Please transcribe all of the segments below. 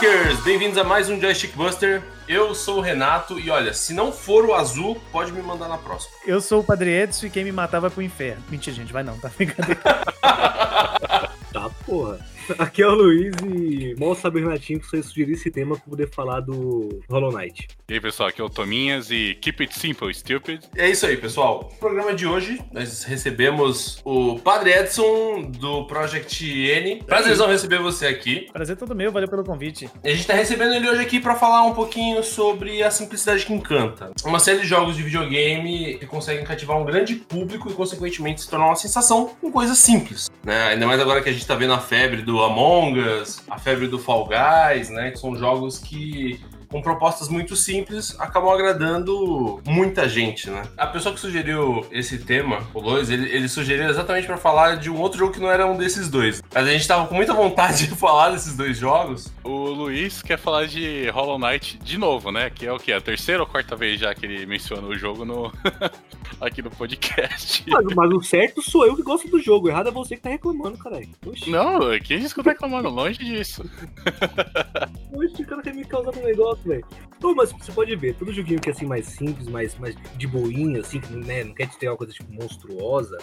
Joystickers! Bem-vindos a mais um Joystick Buster. Eu sou o Renato e olha, se não for o azul, pode me mandar na próxima. Eu sou o Padre Edson e quem me matava pro inferno. Mentira, gente, vai não, tá brincadeira. tá, porra. Aqui é o Luiz e mal sabe Renatinho que você sugerir esse tema pra poder falar do Hollow Knight. E aí, pessoal, aqui é o Tominhas e keep it simple, stupid. É isso aí, pessoal. No programa de hoje, nós recebemos o Padre Edson do Project N. Prazerzão receber você aqui. Prazer todo meu, valeu pelo convite. E a gente tá recebendo ele hoje aqui para falar um pouquinho sobre a simplicidade que encanta. Uma série de jogos de videogame que conseguem cativar um grande público e, consequentemente, se tornar uma sensação com coisas simples. Né? Ainda mais agora que a gente tá vendo a febre do Among Us, a febre do Fall Guys, né? Que são jogos que com propostas muito simples, acabam agradando muita gente, né? A pessoa que sugeriu esse tema, o Lois, ele, ele sugeriu exatamente para falar de um outro jogo que não era um desses dois. Mas a gente tava com muita vontade de falar desses dois jogos. O Luiz quer falar de Hollow Knight de novo, né? Que é o que? A terceira ou quarta vez já que ele mencionou o jogo no aqui no podcast. Mas, mas, o certo sou eu que gosto do jogo, o errado é você que tá reclamando, caralho. Não, quem disse que eu tô reclamando? Longe disso. O cara quer me causar um negócio velho. mas você pode ver, todo joguinho que é assim mais simples, mais, mais de boinha, assim, que né, não quer te ter uma coisa tipo monstruosa,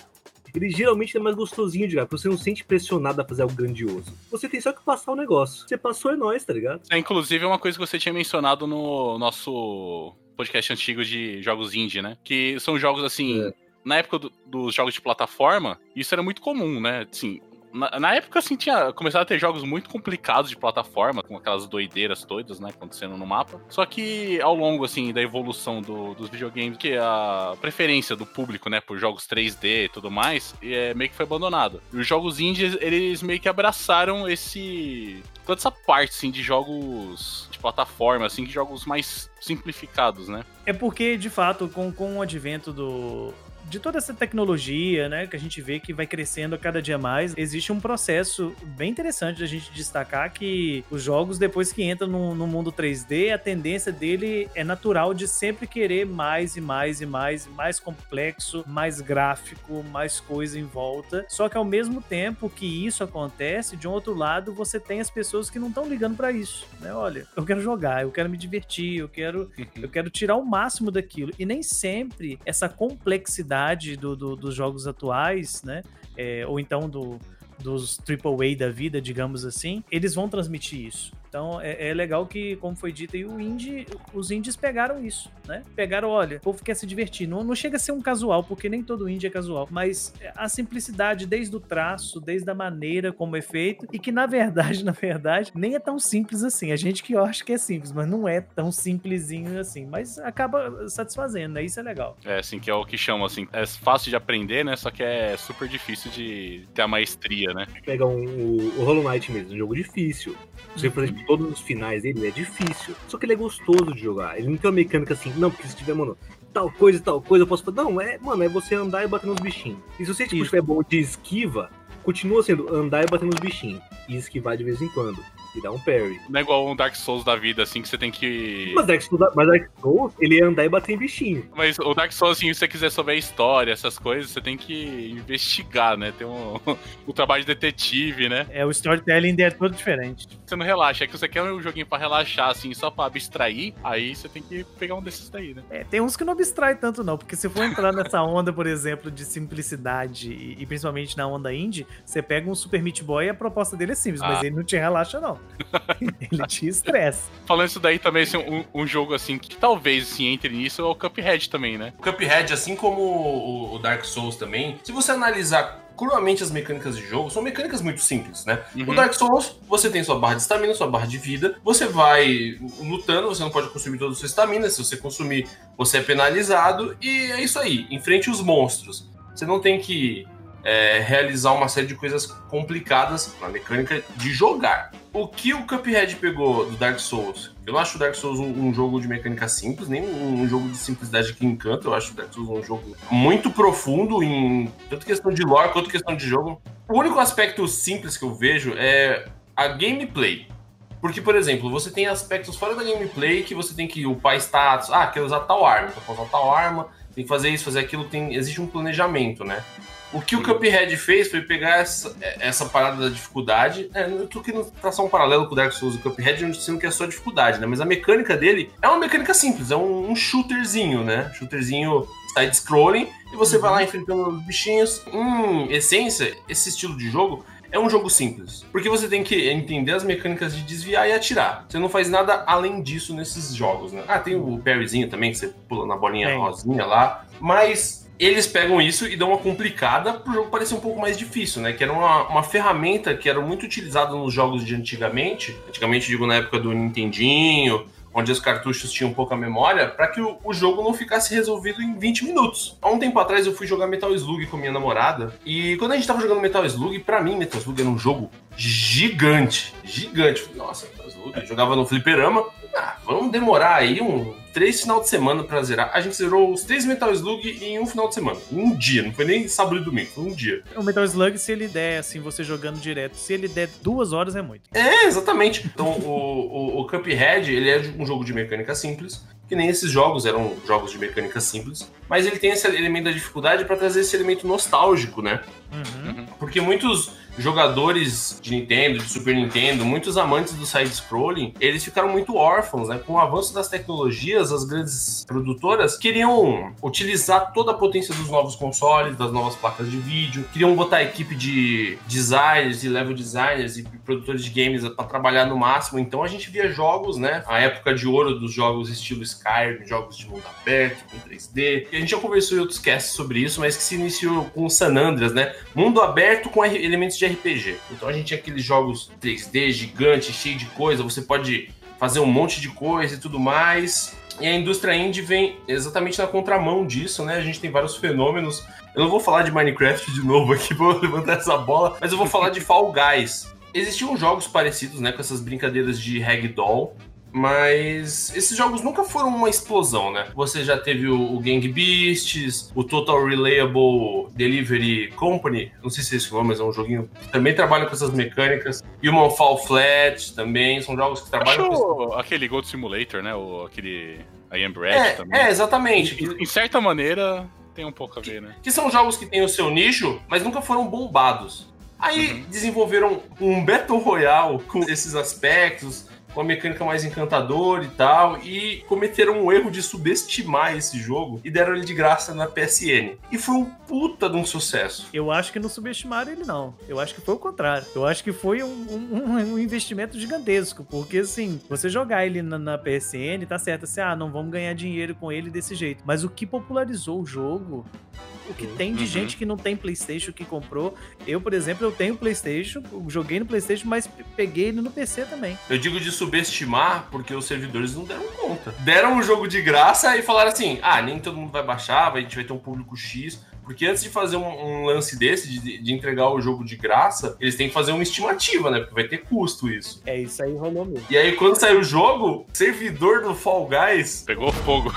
ele geralmente é mais gostosinho de jogar, porque você não se sente pressionado a fazer algo grandioso. Você tem só que passar o negócio. Você passou é nóis, tá ligado? É, inclusive, é uma coisa que você tinha mencionado no nosso podcast antigo de jogos indie, né? Que são jogos assim. É. Na época do, dos jogos de plataforma, isso era muito comum, né? Assim, na, na, época, assim, tinha começado a ter jogos muito complicados de plataforma, com aquelas doideiras todas, né, acontecendo no mapa. Só que ao longo, assim, da evolução do, dos videogames, que a preferência do público, né, por jogos 3D e tudo mais, é, meio que foi abandonado. E os jogos indies, eles meio que abraçaram esse toda essa parte, assim, de jogos de plataforma, assim, de jogos mais simplificados, né? É porque, de fato, com, com o advento do, de toda essa tecnologia, né, que a gente vê que vai crescendo a cada dia mais, existe um processo bem interessante da gente destacar que os jogos, depois que entram no, no, mundo 3D, a tendência dele é natural de sempre querer mais e mais e mais, mais complexo, mais gráfico, mais coisa em volta. Só que ao mesmo tempo que isso acontece, de um outro lado, você tem as pessoas que não estão ligando para isso, né? Olha, eu quero jogar, eu quero me divertir, eu quero, eu quero tirar o máximo daquilo. E nem sempre essa complexidade do, do, dos jogos atuais, né? É, ou então do, dos AAA da vida, digamos assim, eles vão transmitir isso. Então é, é, legal que, como foi dito aí, o indie, os indies pegaram isso, né? Pegaram, olha, o povo quer se divertir. Não, não chega a ser um casual, porque nem todo indie é casual, mas a simplicidade desde o traço, desde a maneira como é feito, e que na verdade, na verdade, nem é tão simples assim. A gente que acha que é simples, mas não é tão simplesinho assim. Mas acaba satisfazendo, né? Isso é legal. É, assim, que é o que chamam, assim, é fácil de aprender, né? Só que é super difícil de ter a maestria, né? Pega um, o, o Hollow Knight mesmo, um jogo difícil. Você, por exemplo, todos os finais dele é difícil. Só que ele é gostoso de jogar. Ele não tem uma mecânica assim, não, porque se tiver, mano, tal coisa e tal coisa, eu posso falar. Não, é, mano, é você andar e bater nos bichinhos. E se você tipo, tiver bom de esquiva, continua sendo andar e bater nos bichinhos. E esquivar de vez em quando e dá um parry. Não é igual um Dark Souls da vida, assim, que você tem que. Mas Dark Souls, mas Dark Souls ele é andar e bater em bichinho. Mas o Dark Souls, assim, se você quiser saber a história, essas coisas, você tem que investigar, né? Tem um, um trabalho de detetive, né? É, o storytelling é todo diferente. Você não relaxa, é que você quer um joguinho pra relaxar, assim, só pra abstrair, aí você tem que pegar um desses daí, né? É, tem uns que não abstrai tanto, não, porque se for entrar nessa onda, por exemplo, de simplicidade e, e, principalmente na onda indie, você pega um Super Meat Boy e a proposta dele é simples, ah. mas ele não te relaxa, não. ele te estressa. Falando isso daí também, assim, um, um, jogo assim que talvez assim, entre nisso é o Cuphead também, né? O Cuphead, assim como o, o Dark Souls também, se você analisar cruamente as mecânicas de jogo, são mecânicas muito simples, né? Uhum. No Dark Souls, você tem sua barra de estamina, sua barra de vida, você vai lutando, você não pode consumir toda a sua estamina, se você consumir, você é penalizado, e é isso aí, enfrente os monstros. Você não tem que é, realizar uma série de coisas complicadas na mecânica de jogar. O que o Cuphead pegou do Dark Souls? Eu não acho o Dark Souls um, um jogo de mecânica simples, nem um, um, jogo de simplicidade que encanta. Eu acho o Dark Souls um jogo muito profundo em tanto questão de lore quanto questão de jogo. O único aspecto simples que eu vejo é a gameplay. Porque, por exemplo, você tem aspectos fora da gameplay que você tem que upar status. Ah, quer usar tal arma, então usar tal arma, tem que fazer isso, fazer aquilo. Tem, existe um planejamento, né? O que o Cuphead fez foi pegar essa, essa parada da dificuldade. É, eu tô querendo traçar um paralelo com o Dark Souls e o Cuphead, sendo que é só dificuldade, né? Mas a mecânica dele é uma mecânica simples, é um, um shooterzinho, né? Shooterzinho side-scrolling, e você uhum. vai lá enfrentando os bichinhos. Em essência, esse estilo de jogo é um jogo simples. Porque você tem que entender as mecânicas de desviar e atirar. Você não faz nada além disso nesses jogos, né? Ah, tem o parryzinho também, que você pula na bolinha é. rosinha lá. Mas eles pegam isso e dão uma complicada pro jogo parecer um pouco mais difícil, né? Que era uma, uma ferramenta que era muito utilizada nos jogos de antigamente. Antigamente, digo, na época do Nintendinho, onde os cartuchos tinham pouca memória, para que o, o, jogo não ficasse resolvido em 20 minutos. Há um tempo atrás eu fui jogar Metal Slug com minha namorada, e quando a gente tava jogando Metal Slug, para mim Metal Slug era um jogo gigante, gigante. Nossa, Metal Slug, eu jogava no fliperama, ah, vamos demorar aí um três final de semana pra zerar. A gente zerou os três Metal Slug em um final de semana. Um dia, não foi nem sábado e domingo, foi um dia. O Metal Slug, se ele der, assim, você jogando direto, se ele der duas horas é muito. É, exatamente. Então, o, o, o Cuphead, ele é um jogo de mecânica simples, que nem esses jogos eram jogos de mecânica simples, mas ele tem esse elemento da dificuldade para trazer esse elemento nostálgico, né? Uhum. Porque muitos jogadores de Nintendo, de Super Nintendo, muitos amantes do side-scrolling, eles ficaram muito órfãos, né? Com o avanço das tecnologias, as grandes produtoras queriam utilizar toda a potência dos novos consoles, das novas placas de vídeo, queriam botar a equipe de designers e level designers e produtores de games para trabalhar no máximo. Então a gente via jogos, né? A época de ouro dos jogos estilo Skyrim, jogos de mundo aberto, com 3D. E a gente já conversou em outros casts sobre isso, mas que se iniciou com San Andreas, né? Mundo aberto com elementos de de RPG. Então a gente tinha aqueles jogos 3D gigantes, cheio de coisa, você pode fazer um monte de coisa e tudo mais. E a indústria indie vem exatamente na contramão disso, né? A gente tem vários fenômenos. Eu não vou falar de Minecraft de novo aqui, vou levantar essa bola, mas eu vou falar de Fall Guys. Existiam jogos parecidos, né, com essas brincadeiras de ragdoll, mas esses jogos nunca foram uma explosão, né? Você já teve o, o Gang Beasts, o Total Reliable Delivery Company, não sei se é esse nome, mas é um joguinho que também trabalha com essas mecânicas. E o Fall Flat também, são jogos que trabalham Acho com... aquele Gold Simulator, né? O, aquele I Am Bread é, também. É, exatamente. Em, em certa maneira, tem um pouco a ver, né? Que são jogos que têm o seu nicho, mas nunca foram bombados. Aí uhum. desenvolveram um Battle Royale com esses aspectos, uma mecânica mais encantadora e tal, e cometeram um erro de subestimar esse jogo e deram ele de graça na PSN. E foi um puta de um sucesso. Eu acho que não subestimaram ele, não. Eu acho que foi o contrário. Eu acho que foi um, um, um investimento gigantesco, porque assim, você jogar ele na, na, PSN, tá certo, assim, ah, não vamos ganhar dinheiro com ele desse jeito. Mas o que popularizou o jogo o que tem de uhum. gente que não tem PlayStation que comprou. Eu, por exemplo, eu tenho PlayStation, joguei no PlayStation, mas peguei ele no PC também. Eu digo de subestimar porque os servidores não deram conta. Deram um jogo de graça e falaram assim: ah, nem todo mundo vai baixar, a gente vai ter um público X. Porque antes de fazer um, um lance desse, de, de, entregar o jogo de graça, eles têm que fazer uma estimativa, né? Porque vai ter custo isso. É, isso aí rolou mesmo. E aí, quando saiu o jogo, servidor do Fall Guys. Pegou fogo.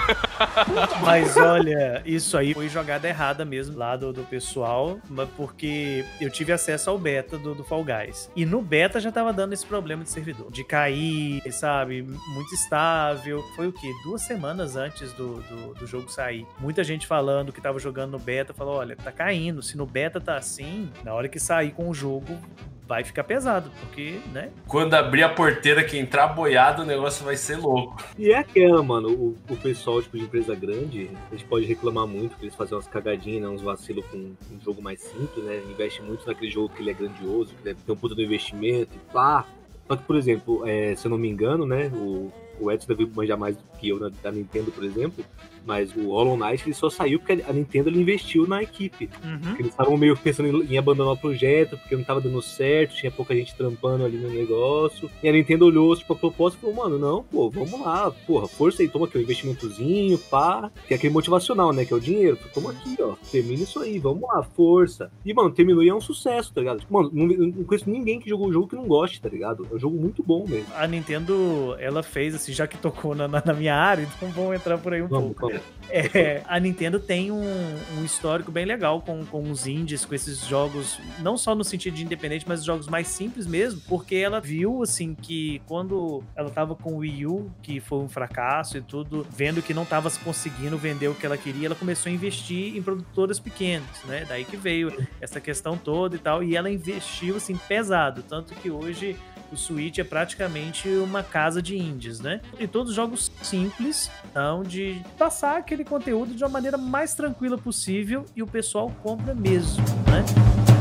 Mas olha, isso aí foi jogada errada mesmo lá do, do pessoal, porque eu tive acesso ao beta do, do Fall Guys. E no beta já tava dando esse problema de servidor. De cair, sabe? Muito estável. Foi o quê? Duas semanas antes do, do, do jogo sair. Muita gente falando que tava jogando no beta falou: olha, tá caindo. Se no beta tá assim, na hora que sair com o jogo, vai ficar pesado, porque, né? Quando abrir a porteira que entrar boiado, o negócio vai ser louco. E é aquela, mano, o, o pessoal tipo, de empresa grande, a gente pode reclamar muito que eles fazem umas cagadinhas, né, uns vacilos com um jogo mais simples, né? Investe muito naquele jogo que ele é grandioso, que deve ter um puta do investimento e pá. Só que, por exemplo, é, se eu não me engano, né, o, o Edson deve manjar mais que eu da Nintendo, por exemplo, mas o Hollow Knight ele só saiu porque a Nintendo ele investiu na equipe. Uhum. Eles estavam meio pensando em, em, abandonar o projeto, porque não estava dando certo, tinha pouca gente trampando ali no negócio. E a Nintendo olhou tipo, a proposta e falou, mano, não, pô, vamos lá, porra, força aí, toma aqui o um investimentozinho, pá. Que é aquele motivacional, né? Que é o dinheiro. Toma aqui, ó. Termina isso aí, vamos lá, força. E, mano, terminou e é um sucesso, tá ligado? Mano, não, não conheço ninguém que jogou o jogo que não goste, tá ligado? É um jogo muito bom mesmo. A Nintendo, ela fez, assim, assim, já que tocou na, na, minha área, então vamos entrar por aí um Vamos, pouco. vamos. É, a Nintendo tem um, um histórico bem legal com, com os indies, com esses jogos, não só no sentido de independente, mas jogos mais simples mesmo, porque ela viu, assim, que quando ela tava com o Wii U, que foi um fracasso e tudo, vendo que não tava conseguindo vender o que ela queria, ela começou a investir em produtoras pequenas, né? Daí que veio essa questão toda e tal, e ela investiu, assim, pesado, tanto que hoje o Switch é praticamente uma casa de indies, né? E todos jogos simples, então, de passar aquele conteúdo de uma maneira mais tranquila possível e o pessoal compra mesmo, né?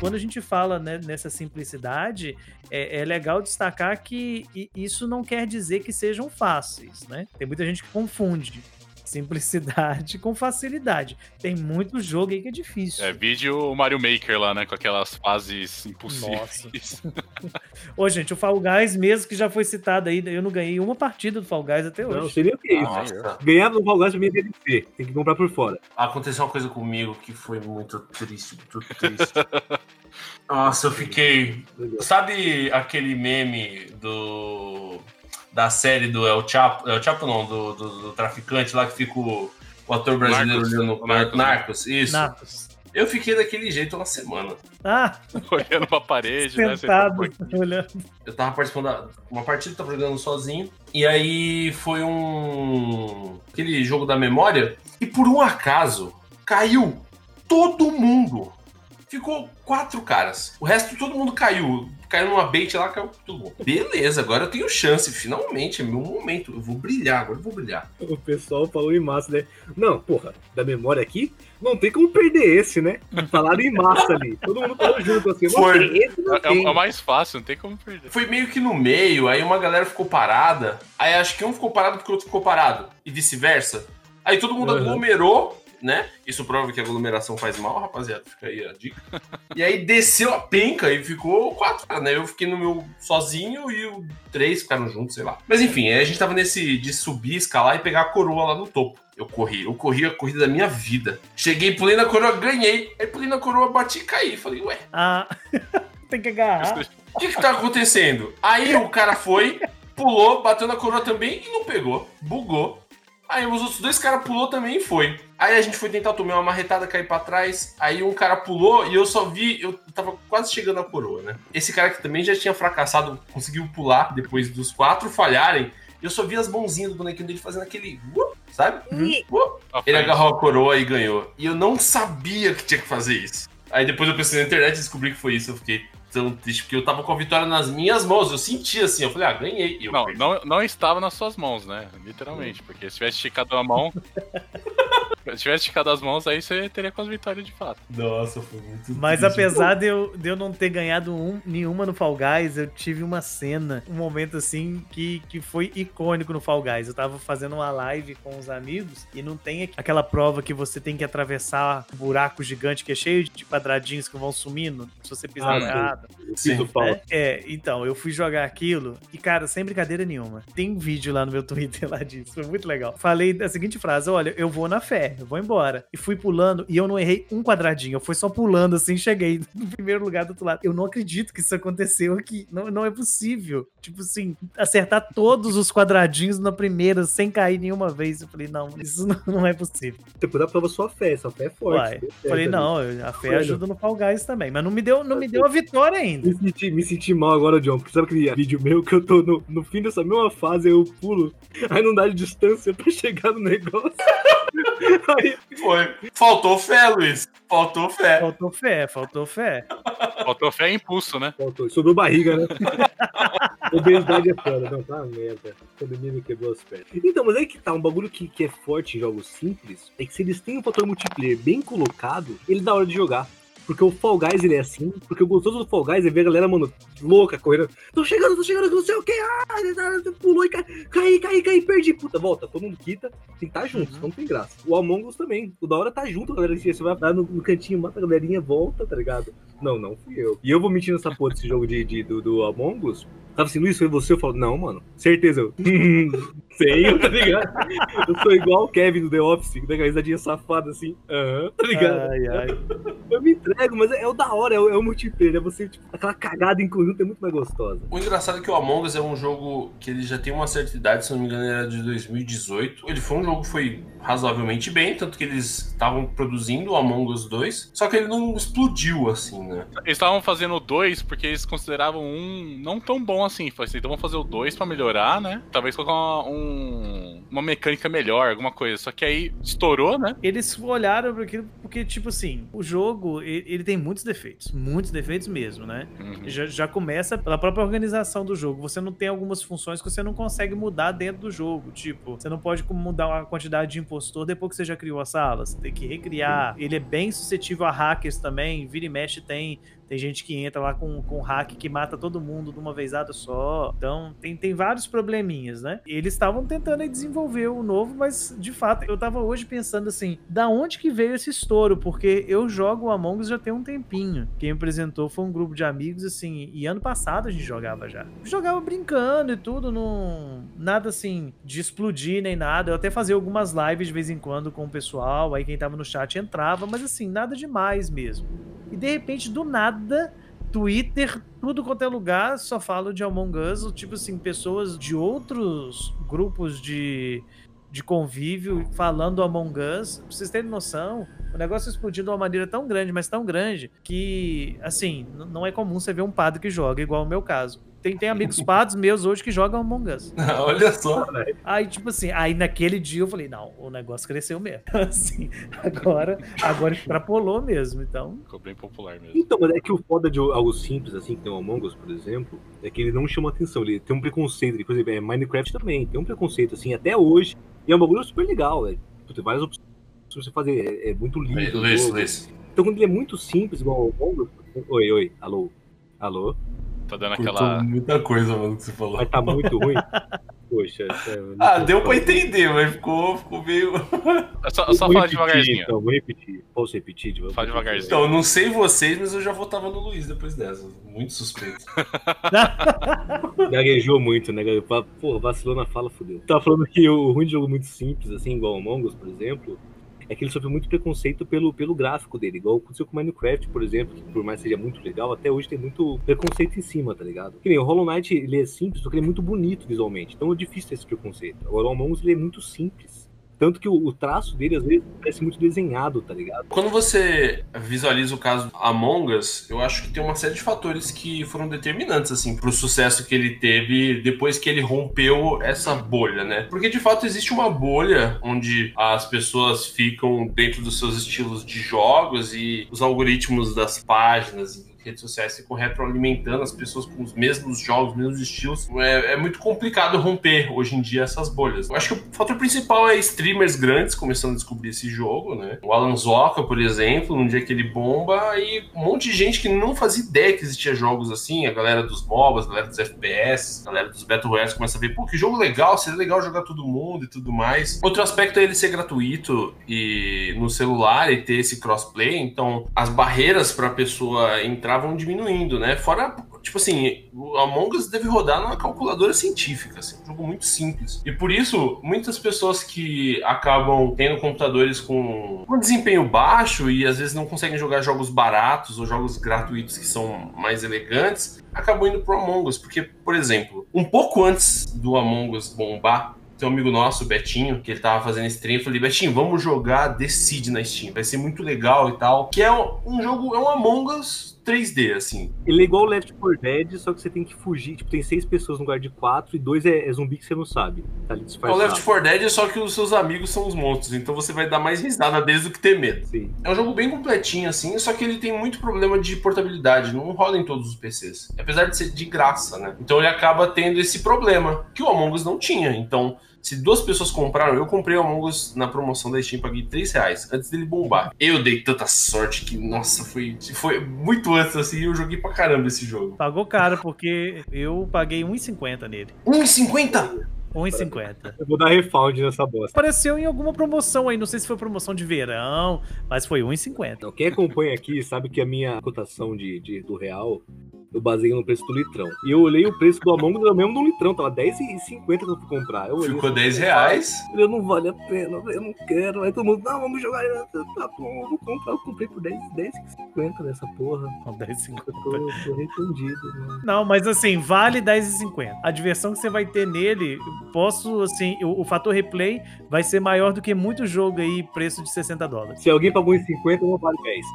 Quando a gente fala né, nessa simplicidade, é, é legal destacar que isso não quer dizer que sejam fáceis, né? Tem muita gente que confunde simplicidade com facilidade. Tem muito jogo aí que é difícil. É, vídeo o Mario Maker lá, né? Com aquelas fases impossíveis. Ô, gente, o Fall Guys mesmo que já foi citado aí, eu não ganhei uma partida do Fall Guys até Não, hoje. seria o que isso. Nossa. Ganhar no Fall Guys pra mim é DLC. Tem que comprar por fora. Aconteceu uma coisa comigo que foi muito triste, muito triste. Nossa, eu fiquei. Sabe aquele meme do. Da série do El Chapo, El Chapo não, do, do, do traficante lá que fica o, o ator brasileiro Narcos. olhando O Narcos, né? Narcos, isso. Natos. Eu fiquei daquele jeito uma semana. Ah, Olhando pra parede, né? sentado, Você tá- olhando. Eu tava participando da uma partida, tava jogando sozinho. E aí foi um. aquele jogo da memória. E por um acaso, caiu todo mundo. Ficou quatro caras. O resto todo mundo caiu. Caiu numa bait lá, caiu tudo bom. Beleza, agora eu tenho chance. Finalmente, é meu momento. Eu vou brilhar, agora eu vou brilhar. O pessoal falou em massa, né? Não, porra, da memória aqui, não tem como perder esse, né? Falaram em massa ali. Todo mundo falou junto assim. Foi. Não, esse não É, é tem. o mais fácil, não tem como perder. Foi meio que no meio, aí uma galera ficou parada. Aí acho que um ficou parado porque o outro ficou parado. E vice-versa. Aí todo mundo Uhum. aglomerou, né? Isso prova que a aglomeração faz mal, rapaziada. Fica aí a dica. e aí desceu a penca e ficou quatro, né? Eu fiquei no meu sozinho e o três ficaram juntos, sei lá. Mas enfim, aí a gente tava nesse de subir, escalar e pegar a coroa lá no topo. Eu corri, eu corri a corrida da minha vida. Cheguei, pulei na coroa, ganhei. Aí pulei na coroa, bati e caí. Falei, ué, Ah, tem que agarrar. o que que tá acontecendo? Aí o cara foi, pulou, bateu na coroa também e não pegou. Bugou. Aí os outros dois caras pulou também e foi. Aí a gente foi tentar tomar uma marretada, cair pra trás. Aí um cara pulou e eu só vi, eu tava quase chegando à coroa, né? Esse cara que também já tinha fracassado, conseguiu pular depois dos quatro falharem. Eu só vi as mãozinhas do bonequinho dele fazendo aquele. Uh, sabe? Uh. À Ele frente. agarrou a coroa e ganhou. E eu não sabia que tinha que fazer isso. Aí depois eu pensei na internet e descobri que foi isso. Eu fiquei tão triste, porque eu tava com a vitória nas minhas mãos. Eu senti assim, eu falei, ah, ganhei. Eu Não, perdi. não, não estava nas suas mãos, né? Literalmente. Porque se tivesse esticado a mão. Se tivesse esticado as mãos, aí você teria com as vitórias de fato. Nossa, foi muito Mas triste. apesar de eu, de eu não ter ganhado um- nenhuma no Fall Guys, eu tive uma cena, um momento assim, que, que foi icônico no Fall Guys. Eu tava fazendo uma live com os amigos e não tem aqu- aquela prova que você tem que atravessar um buraco gigante que é cheio de quadradinhos que vão sumindo se você pisar Ah, errado. Sim. pau. É, é, então, eu fui jogar aquilo e, cara, sem brincadeira nenhuma. Tem um vídeo lá no meu Twitter lá disso, foi muito legal. Falei a seguinte frase: olha, eu vou na fé, eu vou embora. E fui pulando e eu não errei um quadradinho, eu fui só pulando assim, cheguei no primeiro lugar do outro lado. Eu não acredito que isso aconteceu aqui. Não, não é possível. Tipo assim, acertar todos os quadradinhos na primeira sem cair nenhuma vez. Eu falei, não, isso não, não é possível. Você pode dar prova sua fé, sua fé é forte. Uai, certo falei, não, eu- a fé Olha. ajuda no Fall Guys também. Mas não me deu, não me deu a vitória ainda. Me senti, me senti mal agora, John, porque sabe aquele vídeo meu que eu tô no, no fim dessa mesma fase, eu pulo, aí não dá de distância pra chegar no negócio. Foi. Faltou fé, Luiz. Faltou fé. Faltou fé, faltou fé. Faltou fé e impulso, né? faltou, sobrou barriga, né? Obesidade é foda, não, tá uma merda. A pandemia me quebrou as pernas. Então, mas aí que tá, um bagulho que, que é forte em jogos simples, é que se eles têm um fator multiplayer bem colocado, ele dá hora de jogar. Porque o Fall Guys ele é assim, porque o gostoso do Fall Guys é ver a galera, mano, louca, correndo. Tô chegando, tô chegando, não sei o que, ah, ele tá- pulou e cai, cai, cai, cai, perdi. Puta, volta, todo mundo quita, tem que estar junto, senão não tem graça. O Among Us também, o da hora tá junto, galera. Você vai lá no, no cantinho, mata a galerinha, volta, tá ligado? Não, não fui eu. E eu vou mentir nessa porra desse jogo de, de do, do Among Us. Tava assim, Luiz, foi você? Eu falo, não, mano, certeza. Eu, sei, tá ligado? Eu sou igual o Kevin do The Office, com a risadinha safada assim, aham, tá ligado? Ai, ai. Eu me entrego, mas é, é o da hora, é o, é o multiplayer, é você, tipo, aquela cagada em conjunto é muito mais gostosa. O engraçado é que o Among Us é um jogo que ele já tem uma certa idade, se não me engano, ele era de 2018. Ele foi um jogo que foi razoavelmente bem, tanto que eles estavam produzindo o Among Us 2, só que ele não explodiu assim, né? Eles estavam fazendo o 2 porque eles consideravam um não tão bom assim. Assim, então vamos fazer o 2 pra melhorar, né? Talvez colocar uma, um- uma mecânica melhor, alguma coisa. Só que aí estourou, né? Eles olharam para aquilo porque, tipo assim, o jogo, ele, ele tem muitos defeitos. Muitos defeitos mesmo, né? Uhum. Já, já começa pela própria organização do jogo. Você não tem algumas funções que você não consegue mudar dentro do jogo. Tipo, você não pode mudar a quantidade de impostor depois que você já criou a sala. Você tem que recriar. Ele é bem suscetível a hackers também. Vira e mexe tem. Tem gente que entra lá com, com hack que mata todo mundo de uma vezada só. Então, tem, tem vários probleminhas, né? Eles estavam tentando desenvolver o novo, mas de fato, eu tava hoje pensando assim, da onde que veio esse estouro? Porque eu jogo o Among Us já tem um tempinho. Quem me apresentou foi um grupo de amigos, assim, e ano passado a gente jogava já. Jogava brincando e tudo, não. Nada assim de explodir nem nada. Eu até fazia algumas lives de vez em quando com o pessoal, aí quem tava no chat entrava, mas assim, nada demais mesmo. E de repente, do nada, Twitter, tudo quanto é lugar, só falo de Among Us, tipo assim, pessoas de outros grupos de, de convívio falando Among Us. Pra vocês terem noção, o negócio explodiu de uma maneira tão grande, mas tão grande, que, assim, não é comum você ver um padre que joga, igual o meu caso. Tem, tem amigos padres meus hoje que jogam Among Us. Olha só. Aí, tipo assim, aí naquele dia eu falei, não, o negócio cresceu mesmo. Assim, agora, agora extrapolou mesmo, então... Ficou bem popular mesmo. Então, mas é que o foda de algo simples, assim, que tem o Among Us, por exemplo, é que ele não chama atenção, ele tem um preconceito, ele, por exemplo, é Minecraft também, tem um preconceito, assim, até hoje, e é um bagulho super legal, é, tem várias opções pra você fazer, é, é muito lindo. o Luiz. Luiz. Então, quando ele é muito simples, igual o Among Us, oi, oi, alô, alô, Tá dando Curtou aquela. muita coisa, mano, que você falou. mas tá muito ruim. Poxa, é, não Ah, deu pra entender, mas ficou, ficou meio. É só, só vou falar repetir, devagarzinho. Então, vou repetir. Posso repetir? de- Fala devagarzinho. Então, eu não sei vocês, mas eu já votava no Luiz depois dessa. Muito suspeito. Gaguejou muito, né? Porra, vacilou na fala, fodeu. Tava falando que o ruim de jogo muito simples, assim, igual o Among Us, por exemplo, é que ele sofreu muito preconceito pelo, pelo gráfico dele, igual aconteceu com Minecraft, por exemplo, que por mais seja muito legal, até hoje tem muito preconceito em cima, tá ligado? Que nem o Hollow Knight, ele é simples, só que ele é muito bonito visualmente, então é difícil ter esse preconceito. Agora o Among Us, ele é muito simples. Tanto que o, o traço dele, às vezes, parece muito desenhado, tá ligado? Quando você visualiza o caso Among Us, eu acho que tem uma série de fatores que foram determinantes, assim, pro sucesso que ele teve depois que ele rompeu essa bolha, né? Porque de fato existe uma bolha onde as pessoas ficam dentro dos seus estilos de jogos e os algoritmos das páginas redes sociais ficam retroalimentando as pessoas com os mesmos jogos, os mesmos estilos. É, é muito complicado romper hoje em dia essas bolhas. Eu acho que o fator principal é streamers grandes começando a descobrir esse jogo, né? O Alan Zoka, por exemplo, num dia que ele bomba, e um monte de gente que não fazia ideia que existia jogos assim, a galera dos MOBAs, a galera dos FPS, a galera dos Battle Royales começa a ver, pô, que jogo legal, seria legal jogar todo mundo e tudo mais. Outro aspecto é ele ser gratuito e no celular e ter esse crossplay, então as barreiras para a pessoa entrar vão diminuindo, né? Fora tipo assim, o Among Us deve rodar numa calculadora científica, assim, um jogo muito simples. E por isso, muitas pessoas que acabam tendo computadores com um desempenho baixo e às vezes não conseguem jogar jogos baratos ou jogos gratuitos que são mais elegantes, acabam indo pro Among Us, porque, por exemplo, um pouco antes do Among Us bombar, tem um amigo nosso, o Betinho, que ele tava fazendo stream. Eu falei, Betinho, vamos jogar Seed na Steam. Vai ser muito legal e tal. Que é um jogo, é um Among Us 3D, assim. Ele é igual o Left 4 Dead, só que você tem que fugir. Tipo, tem seis pessoas no lugar de quatro e dois é, é zumbi que você não sabe. Tá ali É o disfarçado. Left 4 Dead, só que os seus amigos são os monstros. Então você vai dar mais risada deles do que ter medo. Sim. É um jogo bem completinho, assim, só que ele tem muito problema de portabilidade, não roda em todos os PCs. Apesar de ser de graça, né? Então ele acaba tendo esse problema, que o Among Us não tinha. Então, se duas pessoas compraram, eu comprei o Among Us na promoção da Steam, paguei 3 reais, antes dele bombar. Eu dei tanta sorte que, nossa, foi, foi muito antes, assim, eu joguei pra caramba esse jogo. Pagou caro, porque eu paguei 1,50 nele. 1,50? 1,50. Eu vou dar refund nessa bosta. Apareceu em alguma promoção aí, não sei se foi promoção de verão, mas foi 1,50. Então, quem acompanha aqui sabe que a minha cotação de, de- do real eu baseio no preço do litrão. E eu olhei o preço do Among Us, era mesmo do litrão, tava 10,50 que eu fui comprar. Eu olhei, Ficou 10 reais. Eu não vale a pena, eu não quero. Aí todo mundo, não, vamos jogar. Tá bom, eu vou comprar. Eu comprei por 10, 10,50 nessa porra. Não, 10,50. Eu tô, tô arrependido, mano. Não, mas assim, vale 10,50. A diversão que você vai ter nele, posso, assim, o, o fator replay vai ser maior do que muito jogo aí, preço de 60 dólares. Se alguém pagou em 50, não vale 10.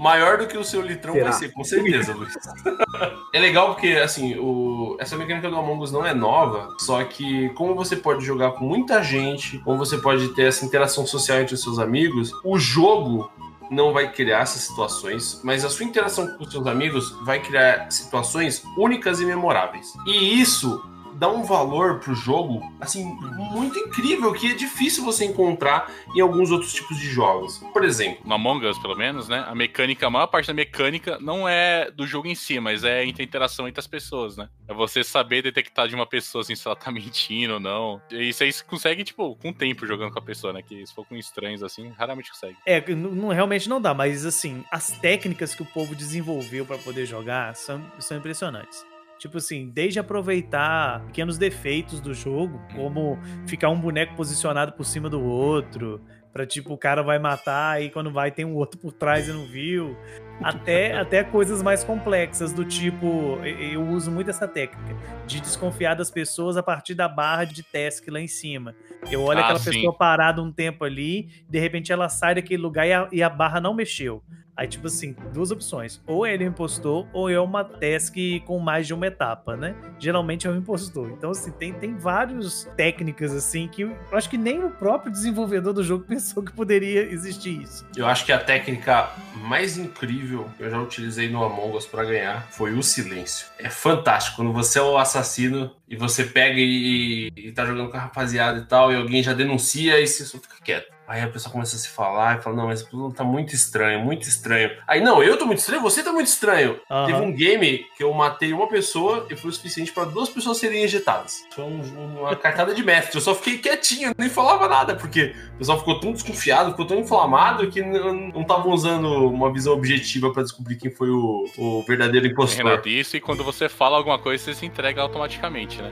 Maior do que o seu litrão Será? vai ser, com certeza, Luiz. é legal porque, assim, o... essa mecânica do Among Us não é nova, só que como você pode jogar com muita gente, como você pode ter essa interação social entre os seus amigos, o jogo não vai criar essas situações, mas a sua interação com os seus amigos vai criar situações únicas e memoráveis. E isso dá um valor pro jogo, assim, muito incrível, que é difícil você encontrar em alguns outros tipos de jogos. Por exemplo, No Among Us, pelo menos, né? A mecânica, a maior parte da mecânica não é do jogo em si, mas é entre a interação entre as pessoas, né? É você saber detectar de uma pessoa assim, se ela tá mentindo ou não. E isso aí você consegue, tipo, com o tempo jogando com a pessoa, né? Que se for com estranhos assim, raramente consegue. É, não, realmente não dá, mas assim, as técnicas que o povo desenvolveu pra poder jogar são, são impressionantes. Tipo assim, desde aproveitar pequenos defeitos do jogo, como ficar um boneco posicionado por cima do outro, pra tipo, o cara vai matar e quando vai tem um outro por trás e não viu. Até, até coisas mais complexas, do tipo, eu uso muito essa técnica, de desconfiar das pessoas a partir da barra de task lá em cima. Eu olho Ah, aquela sim. pessoa parada um tempo ali, de repente ela sai daquele lugar e a, e a barra não mexeu. Aí, tipo assim, duas opções. Ou ele é impostor, ou é uma task com mais de uma etapa, né? Geralmente é um impostor. Então, assim, tem, tem várias técnicas, assim, que eu acho que nem o próprio desenvolvedor do jogo pensou que poderia existir isso. Eu acho que a técnica mais incrível que eu já utilizei no Among Us pra ganhar foi o silêncio. É fantástico quando você é o assassino e você pega e, e tá jogando com a rapaziada e tal, e alguém já denuncia e você só fica quieto. Aí a pessoa começa a se falar e fala: Não, mas tudo tá muito estranho, muito estranho. Aí, não, eu tô muito estranho, você tá muito estranho. Aham. Teve um game que eu matei uma pessoa e foi o suficiente pra duas pessoas serem ejetadas. Foi um- uma cartada de mestre. Eu só fiquei quietinho, nem falava nada, porque o pessoal ficou tão desconfiado, ficou tão inflamado que não não estavam usando uma visão objetiva pra descobrir quem foi o, o verdadeiro impostor. Renato, isso e quando você fala alguma coisa, você se entrega automaticamente, né?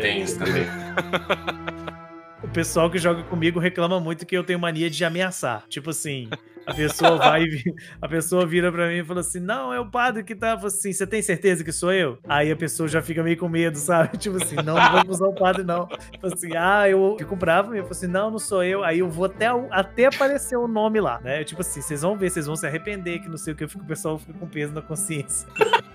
Tem isso também. O pessoal que joga comigo reclama muito que eu tenho mania de ameaçar. Tipo assim, a pessoa vai e a pessoa vira pra mim e fala assim: "Não, é o padre que tá, Fala assim, você tem certeza que sou eu?" Aí a pessoa já fica meio com medo, sabe? Tipo assim: "Não, não vamos usar o padre não." Tipo assim: "Ah, eu fico bravo", e eu falo assim: "Não, não sou eu". Aí eu vou até até aparecer o nome lá, né? Tipo assim, vocês vão ver, vocês vão se arrepender que não sei o que, eu fico- o pessoal fica com peso na consciência.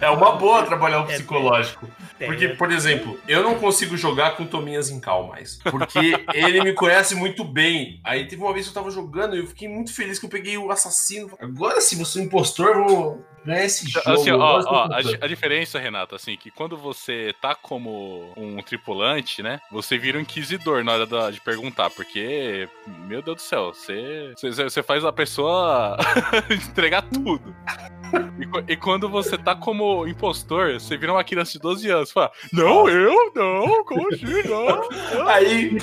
É uma boa trabalhar o É, psicológico. É, Porque, por exemplo, eu não consigo jogar com Tominhas em cal mais. Porque ele me conhece muito bem. Aí teve uma vez que eu tava jogando e eu fiquei muito feliz que eu peguei o assassino. Agora sim, você é um impostor, eu vou ganhar esse jogo. Assim, ó, ó, a, a diferença, Renato, assim, que quando você tá como um tripulante, né? Você vira um inquisidor na hora da- de perguntar, porque, meu Deus do céu, você, você, você faz a pessoa entregar tudo. E, e quando você tá como impostor, você vira uma criança de 12 anos. Fala, não, eu? Não, como assim? Não. não." Aí,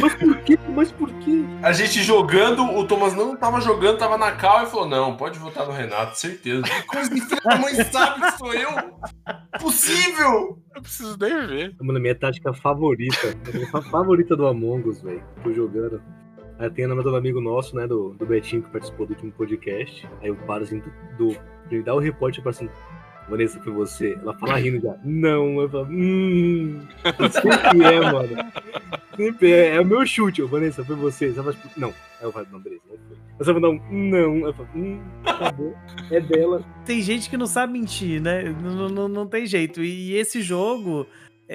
mas por quê? Mas por quê? a gente jogando, o Thomas não tava jogando, tava na cal e falou: Não, pode votar no Renato, certeza. Filha da mãe sabe que sou eu? Possível! Eu preciso nem ver. Mano, a minha tática favorita, a minha fa- favorita do Among Us, velho. Tô jogando. Aí tem a nome do amigo nosso, né, do, do Betinho, que participou do último podcast. Aí eu paro assim, do, do, ele dá o reporte para assim, Vanessa, foi você. Ela fala rindo já, não, eu falo, hum. Sempre é, mano. Sempre é, é o meu chute, ô, Vanessa, foi você. Você fala, tipo, não. Aí eu falo, não, beleza, não foi. Um não. Aí eu falo, hum, acabou. É dela. tem gente que não sabe mentir, né? Não, não, não tem jeito. E esse jogo,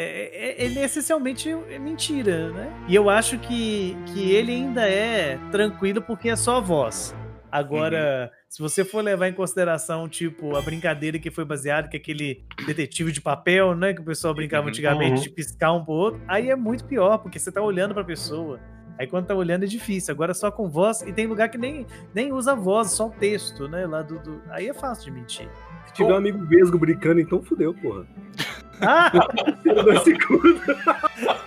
é, é- ele é essencialmente é mentira, né? E eu acho que, que ele ainda é tranquilo porque é só voz. Agora, se você for levar em consideração, tipo, a brincadeira que foi baseada, que é aquele detetive de papel, né? Que o pessoal brincava Uhum. antigamente Uhum. de piscar um pro outro, aí é muito pior, porque você tá olhando pra pessoa. Aí quando tá olhando é difícil. Agora só com voz, e tem lugar que nem, nem usa voz, só o texto, né? Lá do, do- Aí é fácil de mentir. Se tiver um amigo vesgo brincando, então fudeu, porra. Ah! dois segundos.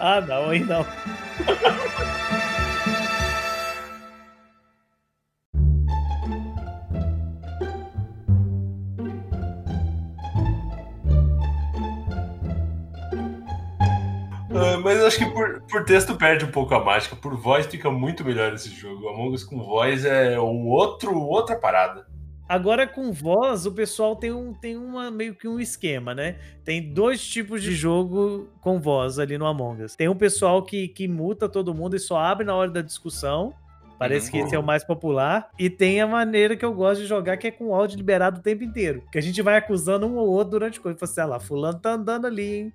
ah, não, aí não. Uh, mas eu acho que por, por texto perde um pouco a mágica. Por voz fica muito melhor esse jogo. Among Us com voz é um outro, outra parada. Agora com voz, o pessoal tem, um, tem uma, meio que um esquema, né? Tem dois tipos de jogo com voz ali no Among Us. Tem um pessoal que, que muta todo mundo e só abre na hora da discussão. Parece uhum. que esse é o mais popular. E tem a maneira que eu gosto de jogar, que é com o áudio liberado o tempo inteiro. Que a gente vai acusando um ou outro durante a coisa. Você, assim, ah lá, fulano tá andando ali, hein?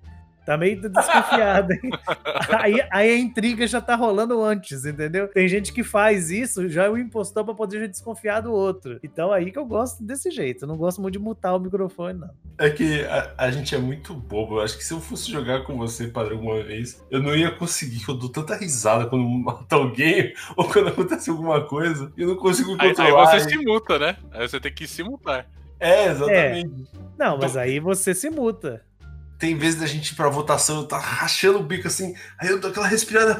Tá meio desconfiado, hein? aí, aí, a intriga já tá rolando antes, entendeu? Tem gente que faz isso, já é o impostor pra poder desconfiar do outro. Então aí que eu gosto desse jeito. Eu não gosto muito de mutar o microfone, não. É que a, a gente é muito bobo. Eu acho que se eu fosse jogar com você, padre, alguma vez, eu não ia conseguir. Eu dou tanta risada quando mata alguém ou quando acontece alguma coisa e eu não consigo controlar. Aí, aí você se muta, né? Aí você tem que se mutar. É, exatamente. É. Não, mas então... aí você se muta tem vezes da gente ir pra votação, tá rachando o bico assim, aí eu dou aquela respirada.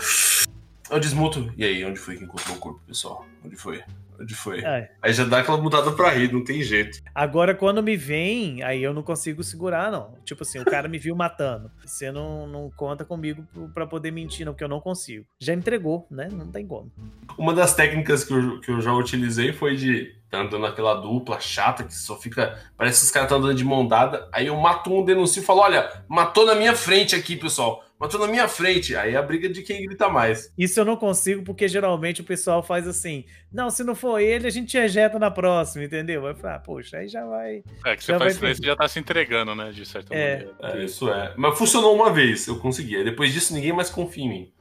Eu desmuto. E aí, onde foi que encontrou o corpo, pessoal? Onde foi? Onde foi? É. Aí já dá aquela mudada pra rir, não tem jeito. Agora, quando me vem, aí eu não consigo segurar, não. Tipo assim, o cara me viu matando. Você não, não conta comigo pra poder mentir, não, porque eu não consigo. Já entregou, né? Não tem como. Uma das técnicas que eu, que eu já utilizei foi de tá andando aquela dupla chata que só fica. Parece que os caras estão andando de mão dada. Aí eu mato um, denuncio e falo: olha, matou na minha frente aqui, pessoal. Matou na minha frente. Aí é a briga de quem grita mais. Isso eu não consigo, porque geralmente o pessoal faz assim: não, se não for ele, a gente ejeta na próxima, entendeu? Vai falar, ah, poxa, aí já vai. É que você já faz silêncio já tá se entregando, né? De certa é. maneira. É, isso é. Mas funcionou uma vez, eu consegui. Depois disso, ninguém mais confia em mim.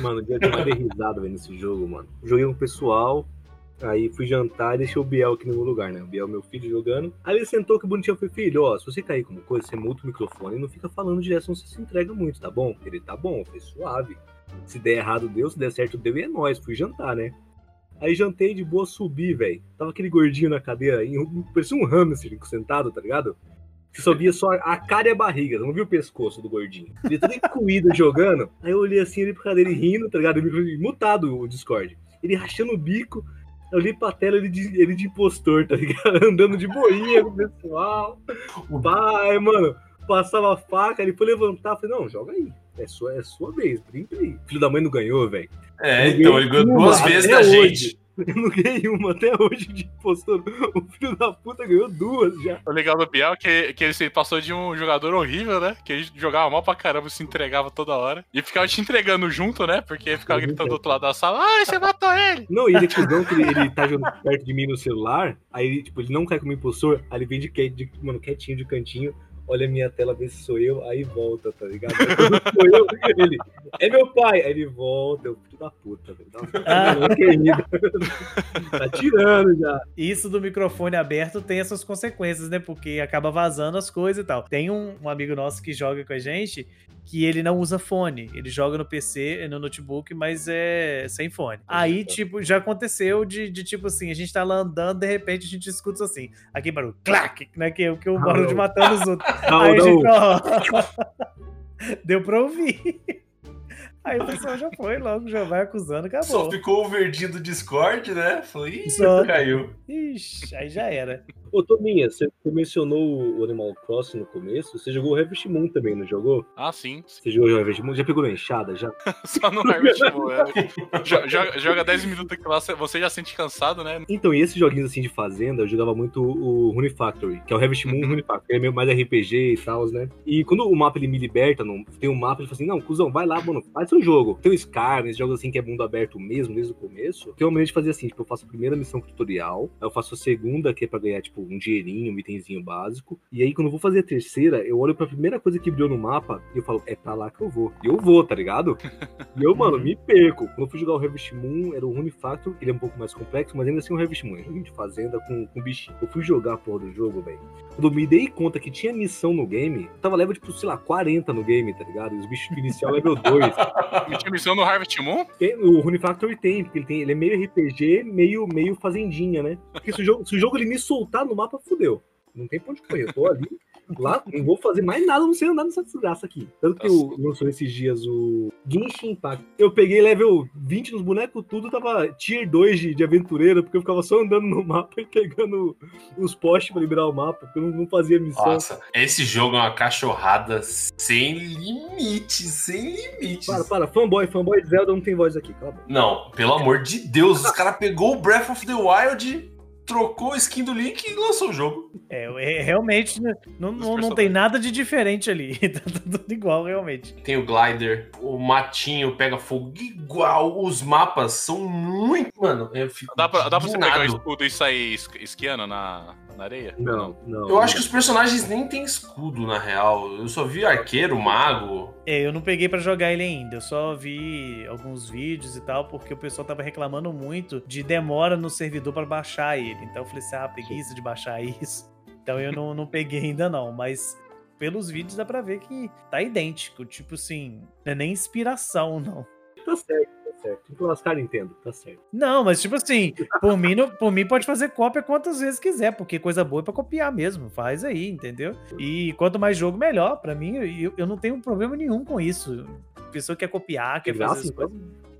Mano, eu mais risada vendo esse jogo, mano. Joguei com o pessoal, Aí fui jantar e deixei o Biel aqui no meu lugar, né? O Biel, meu filho, jogando. Aí ele sentou que bonitinho. Eu falei, filho, ó, se você cair como coisa, você muta o microfone e não fica falando direto, senão você se entrega muito, tá bom? Ele, tá bom. Falei, suave. Se der errado, deu. Se der certo, deu e é nóis. Fui jantar, né? Aí jantei de boa, subi, velho. Tava aquele gordinho na cadeira, parecia um hamster sentado, tá ligado? Você só via só a cara e a barriga, não viu o pescoço do gordinho. Ele todo encuído jogando. Aí eu olhei assim, ele pro cadeira rindo, tá ligado? Mutado o Discord. Ele rachando o bico. Eu li pra tela ele de, ele de impostor, tá ligado? Andando de boinha com o pessoal. O pai, mano, passava a faca, ele foi levantar, falei, não, joga aí. É sua, é sua vez, brinca aí. Filho da mãe não ganhou, velho. É, então, ele ganhou duas vezes da hoje. Eu não ganhei uma até hoje de impostor. O filho da puta ganhou duas já. O legal do Biel é que, que ele passou de um jogador horrível, né? Que ele jogava mal pra caramba, se entregava toda hora. E ficava te entregando junto, né? Porque ficava gritando do outro lado da sala: Ai, você matou ele! Não, e ele é que ele, ele tá jogando perto de mim no celular. Aí, tipo, ele não cai como impostor. Aí ele vem de, de mano, quietinho de cantinho olha a minha tela, vê se sou eu, aí volta, tá ligado? sou eu, ele, é meu pai, aí ele volta, eu, filho da puta, velho. tá tirando já. Isso do microfone aberto tem essas consequências, né? Porque acaba vazando as coisas e tal. Tem um, um amigo nosso que joga com a gente que ele não usa fone. Ele joga no PC, no notebook, mas é sem fone. Aí, tipo, já aconteceu de, de tipo assim, a gente tá lá andando, de repente a gente escuta assim, aqui barulho, clac, né? Que, é que o barulho de matando os outros. Aí a gente, ó, deu pra ouvir. Aí o pessoal já foi logo, já vai acusando, acabou. Só ficou o verdinho do Discord, né? Falei, Só... caiu. Ixi, aí já era. Ô, Tominha, você mencionou o Animal Crossing no começo. Você jogou o Harvest Moon também, não jogou? Ah, sim. Você jogou o Harvest Moon? Já pegou na enxada, já? Só no Harvest Moon, é. joga, joga 10 minutos que lá, você já sente cansado, né? Então, e esses joguinhos assim de fazenda, eu jogava muito o Rune Factory, que é o Harvest Moon. Rune Factory, que é meio mais RPG e tal, né? E quando o mapa ele me liberta, não, tem um mapa, ele fala assim, não, cuzão, vai lá, mano, faz seu jogo. Tem o Scar, esses jogos assim que é mundo aberto mesmo, desde o começo. Tem uma maneira de fazer assim, tipo, eu faço a primeira missão tutorial, aí eu faço a segunda, que é pra ganhar, tipo, um dinheirinho, itemzinho básico. E aí, quando eu vou fazer a terceira, eu olho pra primeira coisa que brilhou no mapa e eu falo, é pra lá que eu vou. E eu vou, tá ligado? e eu, mano, me perco. Quando eu fui jogar o Harvest Moon, era o Rune Factor, ele é um pouco mais complexo, mas ainda assim o Harvest Moon. É um de fazenda com, com bichinho. Eu fui jogar a porra do jogo, velho. Quando eu me dei conta que tinha missão no game, tava level, tipo, sei lá, 40 no game, tá ligado? E os bichos inicial level 2. E tinha missão no Harvest Moon? Tem, o Rune Factor tem, porque ele, tem, ele é meio RPG, meio, meio fazendinha, né? Porque se o jogo, se o jogo ele me soltar no mapa, fudeu. Não tem ponto de correr. Eu tô ali, lá, não vou fazer mais nada, não sei andar nessa desgraça aqui. Tanto que eu lançou esses dias o Genshin Impact. Eu peguei level 20 nos bonecos, tudo tava tier 2 de, de aventureira, porque eu ficava só andando no mapa e pegando os postes pra liberar o mapa, porque eu não, não fazia missão. Nossa, esse jogo é uma cachorrada sem limites, sem limites. Para, para, fanboy, fanboy Zelda não tem voz aqui, cala. Não, pelo amor de Deus, os caras pegou o Breath of the Wild, trocou a skin do Link e lançou o jogo. É, é, realmente né, não, não, não tem nada de diferente ali. tá tudo igual, realmente. Tem o glider, o matinho pega fogo igual. Os mapas são muito. Mano, eu fico. Dá pra, dá pra você pegar o escudo e sair es- esquiando na, na areia? Não, não. Eu acho que os personagens nem têm escudo, na real. Eu só vi arqueiro, mago. É, eu não peguei pra jogar ele ainda. Eu só vi alguns vídeos e tal, porque o pessoal tava reclamando muito de demora no servidor pra baixar ele. Então eu falei assim: ah, preguiça de baixar isso. Então eu não, não peguei ainda não. Mas pelos vídeos dá pra ver que tá idêntico. Tipo assim, não é nem inspiração, não. Tá certo, certo. Tem que lascar Nintendo, tá certo. Não, mas tipo assim, por mim, não- por mim pode fazer cópia quantas vezes quiser, porque coisa boa é pra copiar mesmo. Faz aí, entendeu? E quanto mais jogo, melhor. Pra mim, eu, eu não tenho problema nenhum com isso. Pessoa quer copiar, quer De fazer graça, as então?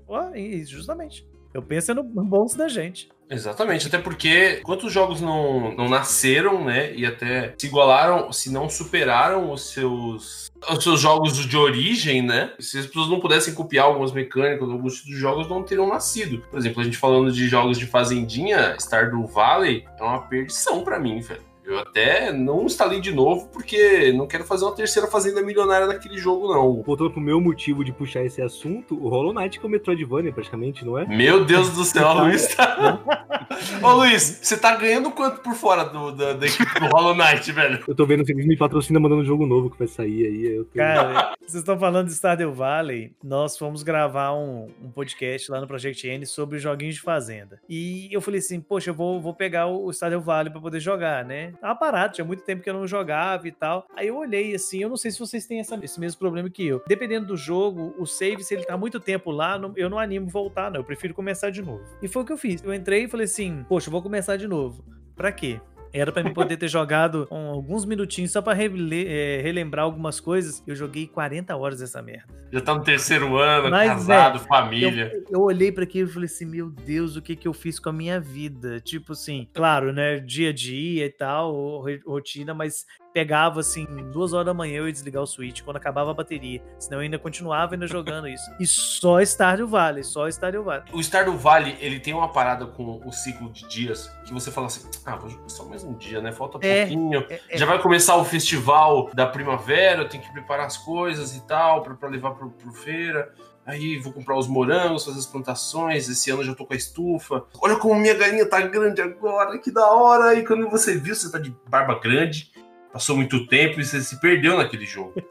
coisas. E justamente. Eu penso no no bolso da gente. Exatamente, até porque quantos jogos não, não nasceram, né? E até se igualaram, se não superaram os seus, os seus jogos de origem, né? Se as pessoas não pudessem copiar algumas mecânicas, alguns de jogos não teriam nascido. Por exemplo, a gente falando de jogos de fazendinha, Stardew Valley é uma perdição pra mim, velho. Eu até não instalei de novo porque não quero fazer uma terceira fazenda milionária naquele jogo, não. Voltando pro meu motivo de puxar esse assunto, o Hollow Knight que é o Metroidvania, praticamente, não é? Meu Deus do céu, o Luiz tá. Ô Luiz, você tá ganhando quanto por fora do, da, da equipe do Hollow Knight, velho? Eu tô vendo se eles me patrocinam mandando um jogo novo que vai sair aí. Eu tô... Cara, vocês estão falando de Stardew Valley. Nós fomos gravar um, um podcast lá no Project N sobre joguinhos de fazenda. E eu falei assim, poxa, eu vou, vou pegar o Stardew Valley pra poder jogar, né? Tava parado, tinha muito tempo que eu não jogava e tal. Aí eu olhei assim, eu não sei se vocês têm essa- esse mesmo problema que eu. Dependendo do jogo, o save, se ele tá muito tempo lá, não- eu não animo voltar, não. Eu prefiro começar de novo. E foi o que eu fiz. Eu entrei e falei assim, poxa, vou começar de novo. Pra quê? Era pra mim poder ter jogado um- alguns minutinhos só pra rele- é, relembrar algumas coisas. Eu joguei 40 horas dessa merda. Já tá no terceiro ano, Mas, casado, família. Eu, eu olhei pra aquilo e falei assim: Meu Deus, o que que eu fiz com a minha vida? Tipo assim, claro, né? Dia a dia e tal, ro- rotina, mas pegava assim, duas horas da manhã eu ia desligar o Switch quando acabava a bateria. Senão eu ainda continuava ainda jogando isso. E só Stardew Valley, só Stardew Valley. O Stardew Valley, ele tem uma parada com o ciclo de dias que você fala assim: ah, vou jogar só mais um dia, né? Falta É, pouquinho. É- é- Já vai começar o festival da primavera, eu tenho que preparar as coisas e tal, pra, pra levar pro, pro feira. Aí vou comprar os morangos, fazer as plantações. Esse ano já tô com a estufa. Olha como minha galinha tá grande agora, que da hora. Aí quando você viu, você tá de barba grande. Passou muito tempo e você se perdeu naquele jogo.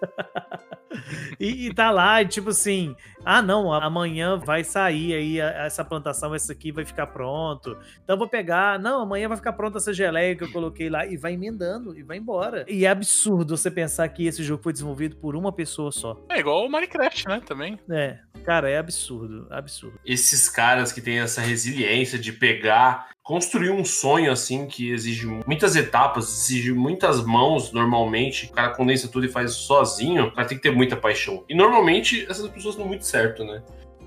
E, e tá lá, e tipo assim, ah não, amanhã vai sair aí essa plantação, essa aqui vai ficar pronto. Então eu vou pegar, não, amanhã vai ficar pronta essa geleia que eu coloquei lá e vai emendando e vai embora. E é absurdo você pensar que esse jogo foi desenvolvido por uma pessoa só. É igual o Minecraft, né? Também. É, cara, é absurdo, absurdo. esses caras que têm essa resiliência de pegar, construir um sonho assim que exige muitas etapas, exige muitas mãos normalmente. O cara condensa tudo e faz sozinho. O cara tem que ter muita paixão. E normalmente essas pessoas dão muito certo, né?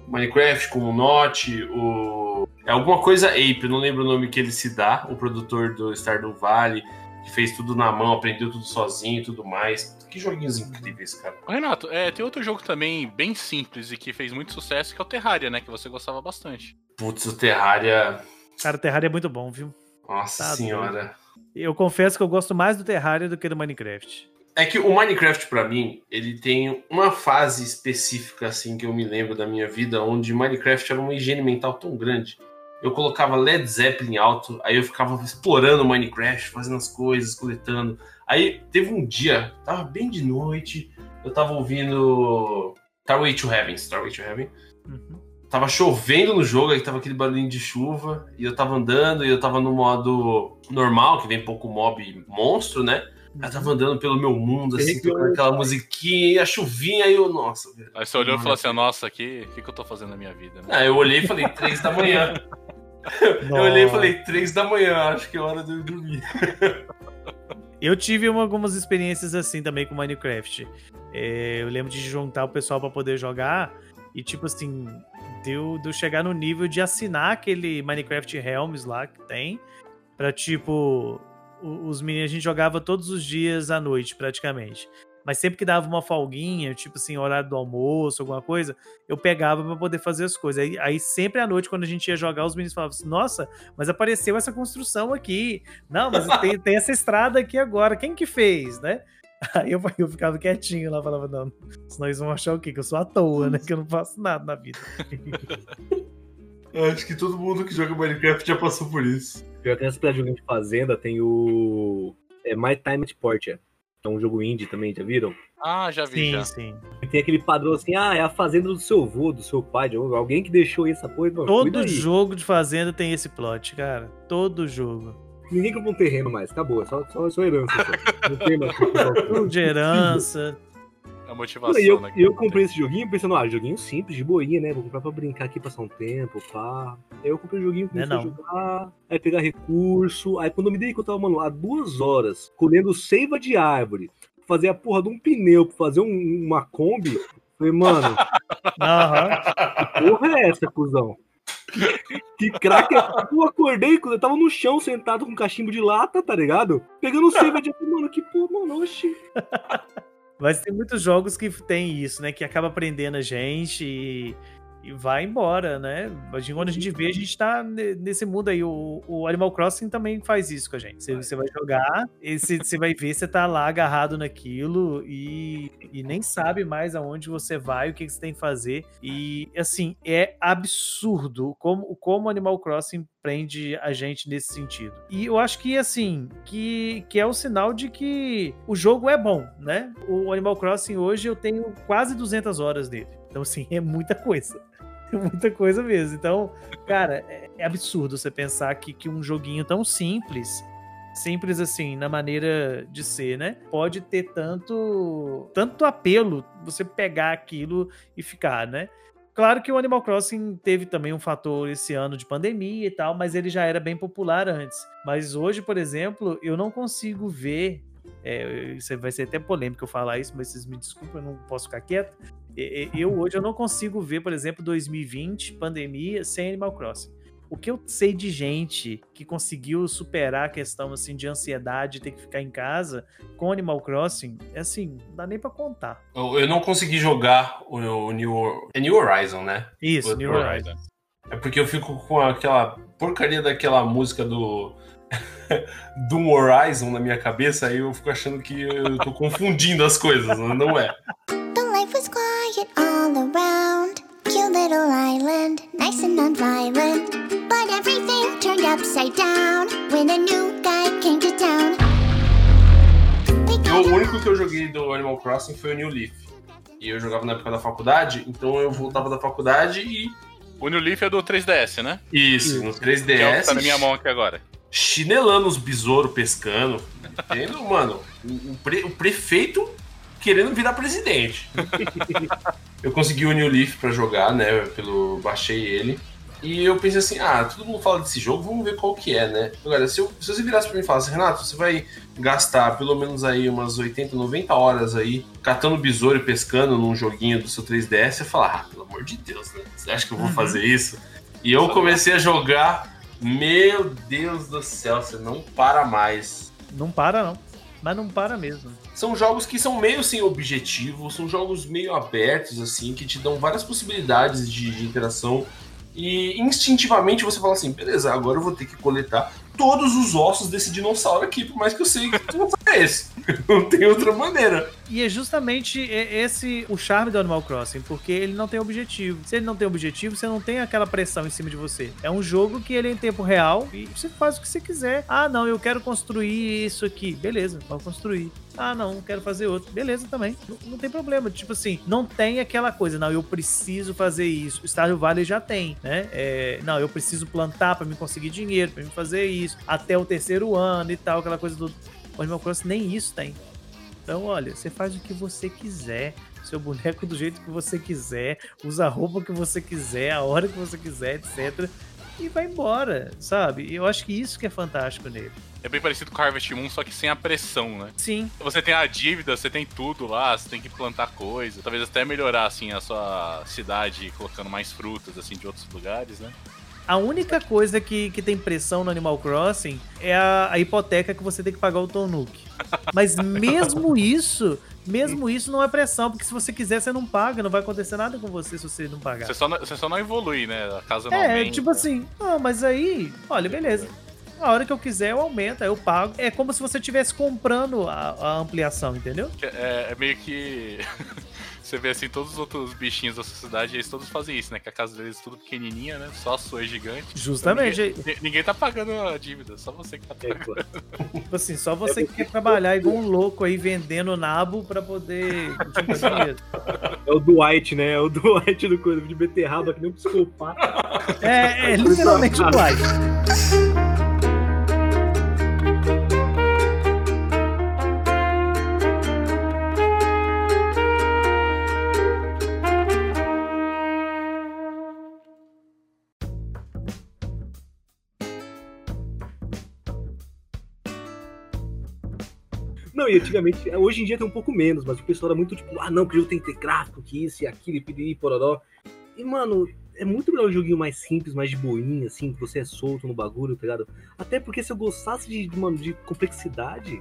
Minecraft com o Notch, o. É alguma coisa Ape, eu não lembro o nome que ele se dá, o produtor do Stardew Valley, que fez tudo na mão, aprendeu tudo sozinho e tudo mais. Que joguinhos incríveis, cara. Renato, é, tem outro jogo também bem simples e que fez muito sucesso, que é o Terraria, né? Que você gostava bastante. Putz, o Terraria. Cara, o Terraria é muito bom, viu? Nossa Tá senhora. Eu confesso que eu gosto mais do Terraria do que do Minecraft. É que o Minecraft, pra mim, ele tem uma fase específica, assim, que eu me lembro da minha vida, onde Minecraft era uma higiene mental tão grande. Eu colocava Led Zeppelin alto, aí eu ficava explorando o Minecraft, fazendo as coisas, coletando. Aí teve um dia, tava bem de noite, eu tava ouvindo Starway to Heaven, Starway to Heaven. Uhum. Tava chovendo no jogo, aí tava aquele barulhinho de chuva, e eu tava andando, e eu tava no modo normal, que vem pouco mob monstro, né? Eu tava andando pelo meu mundo, assim, tocando aquela musiquinha e a chuvinha, aí eu, nossa, velho. Aí você olhou e falou assim: Nossa, que- o que, que eu tô fazendo na minha vida? Né? Ah, eu olhei e falei, três da manhã. Eu olhei e falei, três da manhã, acho que é hora de eu dormir. Eu tive uma, algumas experiências assim também com Minecraft. É, eu lembro de juntar o pessoal para poder jogar e, tipo assim, deu, deu chegar no nível de assinar aquele Minecraft Realms lá que tem, pra, tipo, os meninos, a gente jogava todos os dias à noite, praticamente. Mas sempre que dava uma folguinha, tipo assim, horário do almoço, alguma coisa, eu pegava para poder fazer as coisas. Aí, aí, sempre à noite, quando a gente ia jogar, os meninos falavam assim: Nossa, mas apareceu essa construção aqui. Não, mas tem, tem essa estrada aqui agora. Quem que fez, né? Aí eu, eu ficava quietinho lá, falava, não, senão eles vão achar o quê? Que eu sou à toa, né? Que eu não faço nada na vida. Acho que todo mundo que joga Minecraft já passou por isso. Pior que nessa joguinho de fazenda tem o. É My Time at Portia. É um jogo indie também, já viram? Ah, já vi, sim, já. Sim. E tem aquele padrão assim, ah, é a fazenda do seu avô, do seu pai, de alguém que deixou essa coisa. Todo jogo de fazenda tem esse plot, cara. Todo jogo. Ninguém compra um terreno mais, acabou, é só, só, só herança. Só. Não tem mais. De herança. A motivação, E eu, né? eu comprei esse joguinho pensando, ah, joguinho simples, de boinha, né? Vou comprar pra brincar aqui, passar um tempo, pá. Aí eu comprei o joguinho, comecei Não é a não. jogar, aí pegar recurso. Aí quando eu me dei conta, eu tava, mano, há duas horas, colhendo seiva de árvore, fazer a porra de um pneu, pra fazer um- uma Kombi. Falei, mano, que porra é essa, cuzão? Que craque é. Eu acordei quando eu tava no chão, sentado com um cachimbo de lata, tá ligado? Pegando seiva de árvore, mano, que porra, mano, oxi. Mas tem muitos jogos que tem isso, né? Que acaba prendendo a gente e, e vai embora, né? Quando a gente vê, a gente tá ne- nesse mundo aí. O, o Animal Crossing também faz isso com a gente. Você, você vai jogar, e você, vai ver, você tá lá agarrado naquilo e, e nem sabe mais aonde você vai, o que, que você tem que fazer. E, assim, é absurdo como, como o Animal Crossing prende a gente nesse sentido. E eu acho que, assim, que, que é o sinal de que o jogo é bom, né? O Animal Crossing hoje eu tenho quase 200 horas dele. Então, assim, é muita coisa. Muita coisa mesmo. Então, cara, é, é absurdo você pensar que, que um joguinho tão simples, simples assim, na maneira de ser, né? Pode ter tanto, tanto apelo você pegar aquilo e ficar, né? Claro que o Animal Crossing teve também um fator esse ano de pandemia e tal, mas ele já era bem popular antes. Mas hoje, por exemplo, eu não consigo ver. é, vai ser até polêmico eu falar isso, mas vocês me desculpem, eu não posso ficar quieto. Eu hoje eu não consigo ver, por exemplo, 2020, pandemia, sem Animal Crossing. O que eu sei de gente que conseguiu superar a questão assim de ansiedade, ter que ficar em casa com Animal Crossing, é assim, não dá nem pra contar. Eu, eu não consegui jogar o, o New, é New Horizon, né? Isso, O New Horizon. Horizon. É porque eu fico com aquela porcaria daquela música do. do Horizon na minha cabeça, aí eu fico achando que eu tô confundindo as coisas, não é? Was quiet all around. Cute little island, nice and non-violent. But everything turned upside down when a new guy came to town. O único que eu joguei do Animal Crossing foi o New Leaf. E eu jogava na época da faculdade, então eu voltava da faculdade e. O New Leaf é do 3DS, né? Isso, no Que é o 3DS. que tá na minha mão aqui agora. Chinelando os besouros pescando. Mano, o pre- o prefeito querendo virar presidente. eu consegui o New Leaf pra jogar, né? Pelo, baixei ele. E eu pensei assim, ah, todo mundo fala desse jogo, vamos ver qual que é, né? Agora, se, eu- se você virasse pra mim e falasse, Renato, você vai gastar pelo menos aí umas 80, 90 horas aí catando besouro e pescando num joguinho do seu 3DS, você fala, ah, pelo amor de Deus, né? Você acha que eu vou Uhum. fazer isso? E eu comecei a jogar, meu Deus do céu, você não para mais. Não para, não. Mas não para mesmo. São jogos que são meio sem objetivo, são jogos meio abertos, assim, que te dão várias possibilidades de, de interação. E instintivamente você fala assim, beleza, agora eu vou ter que coletar todos os ossos desse dinossauro aqui, por mais que eu sei que o dinossauro é esse. Não tem outra maneira. E é justamente esse o charme do Animal Crossing, porque ele não tem objetivo. Se ele não tem objetivo, você não tem aquela pressão em cima de você. É um jogo que ele é em tempo real e você faz o que você quiser. Ah, não, eu quero construir isso aqui. Beleza, vamos construir. Ah, não, quero fazer outro. Beleza também. Não, não tem problema. Tipo assim, não tem aquela coisa, não, eu preciso fazer isso. O Stardew Valley já tem, né? É, não, eu preciso plantar pra me conseguir dinheiro, pra me fazer isso. Até o terceiro ano e tal, aquela coisa do. O Animal Crossing nem isso tem. Então, olha, você faz o que você quiser, seu boneco do jeito que você quiser, usa a roupa que você quiser, a hora que você quiser, etc. e vai embora, sabe? Eu acho que isso que é fantástico nele. É bem parecido com Harvest Moon, só que sem a pressão, né? Sim. Você tem a dívida, você tem tudo lá, você tem que plantar coisa. Talvez até melhorar, assim, a sua cidade colocando mais frutas, assim, de outros lugares, né? A única coisa que, que tem pressão no Animal Crossing é a, a hipoteca que você tem que pagar o Tonuki. Mas mesmo isso, mesmo isso não é pressão, porque se você quiser, você não paga, não vai acontecer nada com você se você não pagar. Você só não, você só não evolui, né? A casa não É, aumenta. tipo assim, não, mas aí, olha, beleza. A hora que eu quiser, eu aumento, aí eu pago. É como se você estivesse comprando a, a ampliação, entendeu? É, é meio que. Você vê assim, todos os outros bichinhos da sociedade, eles todos fazem isso, né? Que a casa deles é tudo pequenininha, né? Só a sua é gigante. Justamente. Então, ninguém, ninguém tá pagando a dívida, só você que tá É, pagando. pô. Tipo assim, só você que quer trabalhar igual um louco aí vendendo nabo pra poder. É o Dwight, né? É o Dwight do coisa de beterraba, que nem um psicopata. É, é literalmente o Dwight. Não, e antigamente, hoje em dia tem um pouco menos, mas o pessoal era muito tipo, ah não, que o jogo tem que ter gráfico, que isso e aquilo, e piriri, pororó. E, mano, é muito melhor um joguinho mais simples, mais de boinha, assim, que você é solto no bagulho, tá ligado? Até porque se eu gostasse de, de, de complexidade,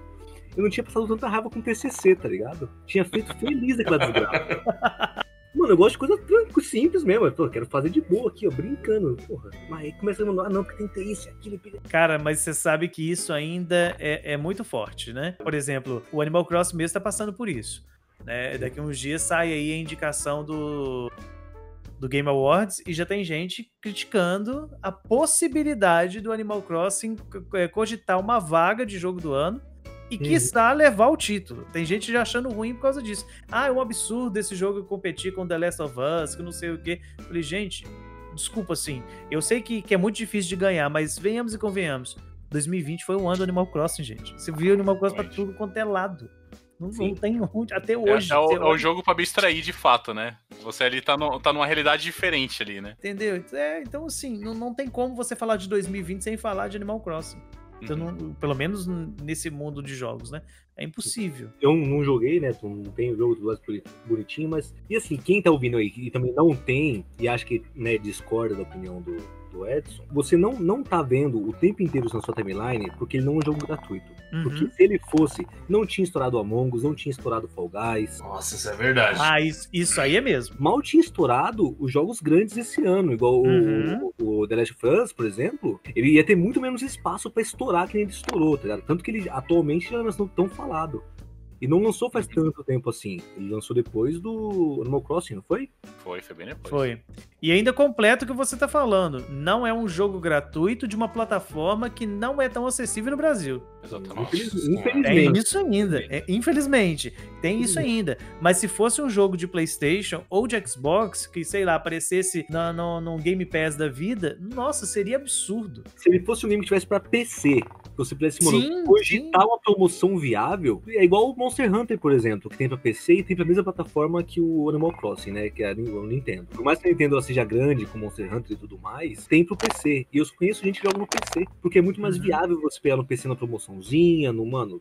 eu não tinha passado tanta raiva com TCC, tá ligado? Tinha feito feliz aquela desgraça. Mano, eu gosto de coisa tranquila, simples mesmo. Eu quero fazer de boa aqui, ó, brincando. Porra, mas aí começa a mandar, ah, não, porque tem que ter isso aquilo. Cara, mas você sabe que isso ainda é, é muito forte, né? Por exemplo, o Animal Crossing mesmo tá passando por isso. Né? Daqui uns dias sai aí a indicação do, do Game Awards e já tem gente criticando a possibilidade do Animal Crossing eh, cogitar uma vaga de jogo do ano e Uhum. quiçá levar o título. Tem gente já achando ruim por causa disso. Ah, é um absurdo esse jogo competir com The Last of Us, que não sei o quê. Falei, gente, desculpa assim. Eu sei que, que é muito difícil de ganhar, mas venhamos e convenhamos. 2020 foi um ano do Animal Crossing, gente. Você viu Animal Crossing pra tudo quanto é lado. Não, Sim. não tem onde, até É, hoje. é o, você é o jogo pra abstrair de fato, né? Você ali tá, no, tá numa realidade diferente ali, né? Entendeu? É, então, assim, não, não tem como você falar de 2020 sem falar de Animal Crossing. Então, Uhum. não- pelo menos nesse mundo de jogos, né? É impossível. Eu não joguei, né? Não tenho o jogo do bonitinho, mas. E assim, quem tá ouvindo aí e também não tem, e acha que né, discorda da opinião do, do Edson, você não, não tá vendo o tempo inteiro na sua timeline porque ele não é um jogo gratuito. Porque Uhum. se ele fosse, não tinha estourado Among Us, não tinha estourado Fall Guys. Nossa, isso é verdade. Ah, isso, isso aí é mesmo. Mal tinha estourado os jogos grandes esse ano, igual o- Uhum. o, o The Last of Us, por exemplo. Ele ia ter muito menos espaço pra estourar que nem ele estourou, tá ligado? Tanto que ele atualmente já não é tão falado. E não lançou faz tanto tempo assim. Ele lançou depois do Animal Crossing, não foi? Foi, foi bem depois. Foi. E ainda completa o que você tá falando. Não é um jogo gratuito de uma plataforma que não é tão acessível no Brasil. Exatamente. Infeliz- Nossa, Tem Infelizmente. isso ainda. É, infelizmente, tem isso ainda. Mas se fosse um jogo de PlayStation ou de Xbox, que, sei lá, aparecesse na, no, num Game Pass da vida, nossa, seria absurdo. Se ele fosse um game que tivesse pra PC, você pudesse mano, Sim, cogitar uma promoção viável, é igual o Monster Hunter, por exemplo, que tem pra PC e tem pra mesma plataforma que o Animal Crossing, né? Que é a Nintendo. Por mais que a Nintendo seja grande, com Monster Hunter e tudo mais, tem pro PC. E eu conheço gente que joga no PC, porque é muito mais Uhum. viável você pegar no PC na promoçãozinha, no, mano,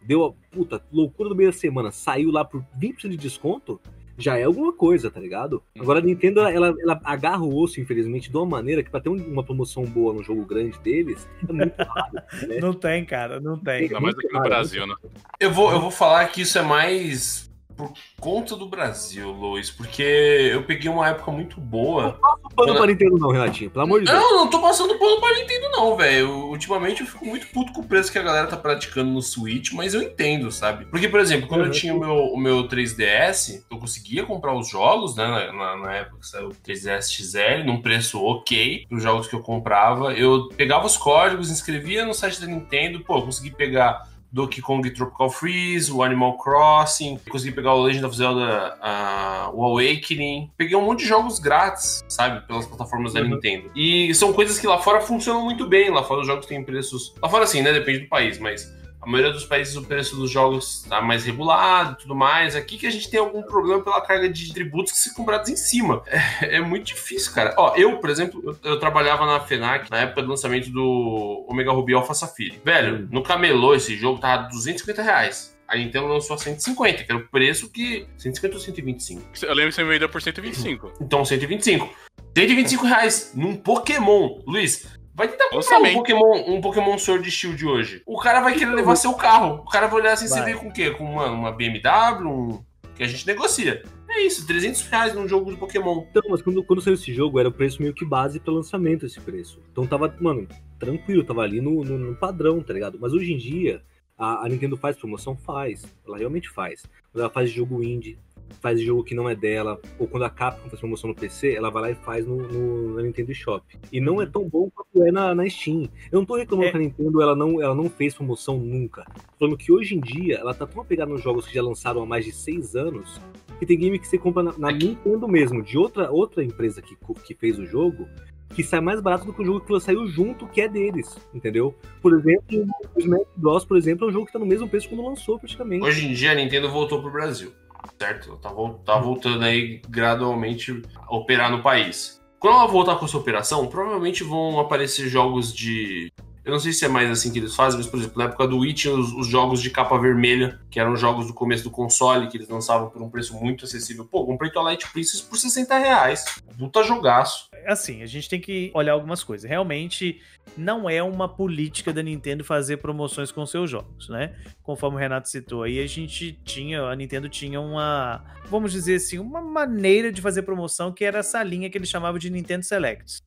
deu a puta loucura do meio da semana, saiu lá por 20% de desconto, já é alguma coisa, tá ligado? Agora a Nintendo, ela, ela, agarra o osso, infelizmente, de uma maneira que pra ter um- uma promoção boa no jogo grande deles, é muito raro, né? Não tem, cara, não tem. Ainda mais do que no Brasil, né? Eu vou, eu vou falar que isso é mais por conta do Brasil, Luiz, porque eu peguei uma época muito boa. Não pano pra Nintendo não, Renatinho, pelo amor de Deus. Não, não tô passando pano pra Nintendo, não, velho. Ultimamente eu fico muito puto com o preço que a galera tá praticando no Switch, mas eu entendo, sabe? Porque, por exemplo, quando eu Uhum. tinha o meu, o meu 3DS, eu conseguia comprar os jogos, né? Na, na- na época que saiu o 3DS XL, num preço ok, os jogos que eu comprava. Eu pegava os códigos, inscrevia no site da Nintendo, pô, eu consegui pegar. Donkey Kong Tropical Freeze, o Animal Crossing, consegui pegar o Legend of Zelda, ah, o Awakening. Peguei um monte de jogos grátis, sabe? Pelas plataformas da Uhum. Nintendo. E são coisas que lá fora funcionam muito bem. Lá fora os jogos têm preços. Lá fora, sim, né? Depende do país, mas A maioria dos países o preço dos jogos está mais regulado e tudo mais. Aqui que a gente tem algum problema pela carga de tributos que se comprados em cima. É, é muito difícil, cara. Ó, eu, por exemplo, eu, eu, trabalhava na FENAC na época do lançamento do Omega Ruby Alpha Safiri. Velho, no camelô esse jogo tava 250 reais. A Nintendo lançou a 150, que era o preço que. 150 ou 125? Eu lembro que você me vendeu por 125. Então, 125. 125 reais num Pokémon. Luiz, vai tentar comprar um Pokémon, um Pokémon Sword Shield hoje. O cara vai querer levar seu carro. O cara vai olhar assim, vai. você vem com o quê? Com uma, uma BMW, um... que a gente negocia. É isso, 300 reais num jogo de Pokémon. Então, mas quando, quando saiu esse jogo, era o preço meio que base para lançamento esse preço. Então tava, mano, tranquilo, tava ali no, no, no padrão, tá ligado? Mas hoje em dia, a, a, Nintendo faz promoção? Faz. Ela realmente faz. Ela faz jogo indie, faz jogo que não é dela, ou quando a Capcom faz promoção no PC, ela vai lá e faz no, no na Nintendo Shop. E não é tão bom quanto é na, na Steam. Eu não tô reclamando é. que a Nintendo ela não, ela não fez promoção nunca. Tô falando que hoje em dia ela tá tão apegada nos jogos que já lançaram há mais de seis anos, que tem game que você compra na, na Nintendo mesmo, de outra, outra empresa que, que fez o jogo, que sai mais barato do que o jogo que saiu junto, que é deles, entendeu? Por exemplo, o Smash Bros, por exemplo, é um jogo que tá no mesmo preço quando lançou, praticamente. Hoje em dia a Nintendo voltou pro Brasil, certo? Tá, tá voltando aí gradualmente a operar no país. Quando ela voltar com essa operação, provavelmente vão aparecer jogos de eu não sei se é mais assim que eles fazem, mas, por exemplo, na época do Wii tinha os, os, jogos de capa vermelha, que eram jogos do começo do console, que eles lançavam por um preço muito acessível. Pô, comprei Twilight Princess por 60 reais. Puta jogaço. Assim, a gente tem que olhar algumas coisas. Realmente, não é uma política da Nintendo fazer promoções com seus jogos, né? Conforme o Renato citou aí, a gente tinha, a Nintendo tinha uma, vamos dizer assim, uma maneira de fazer promoção que era essa linha que eles chamavam de Nintendo Selects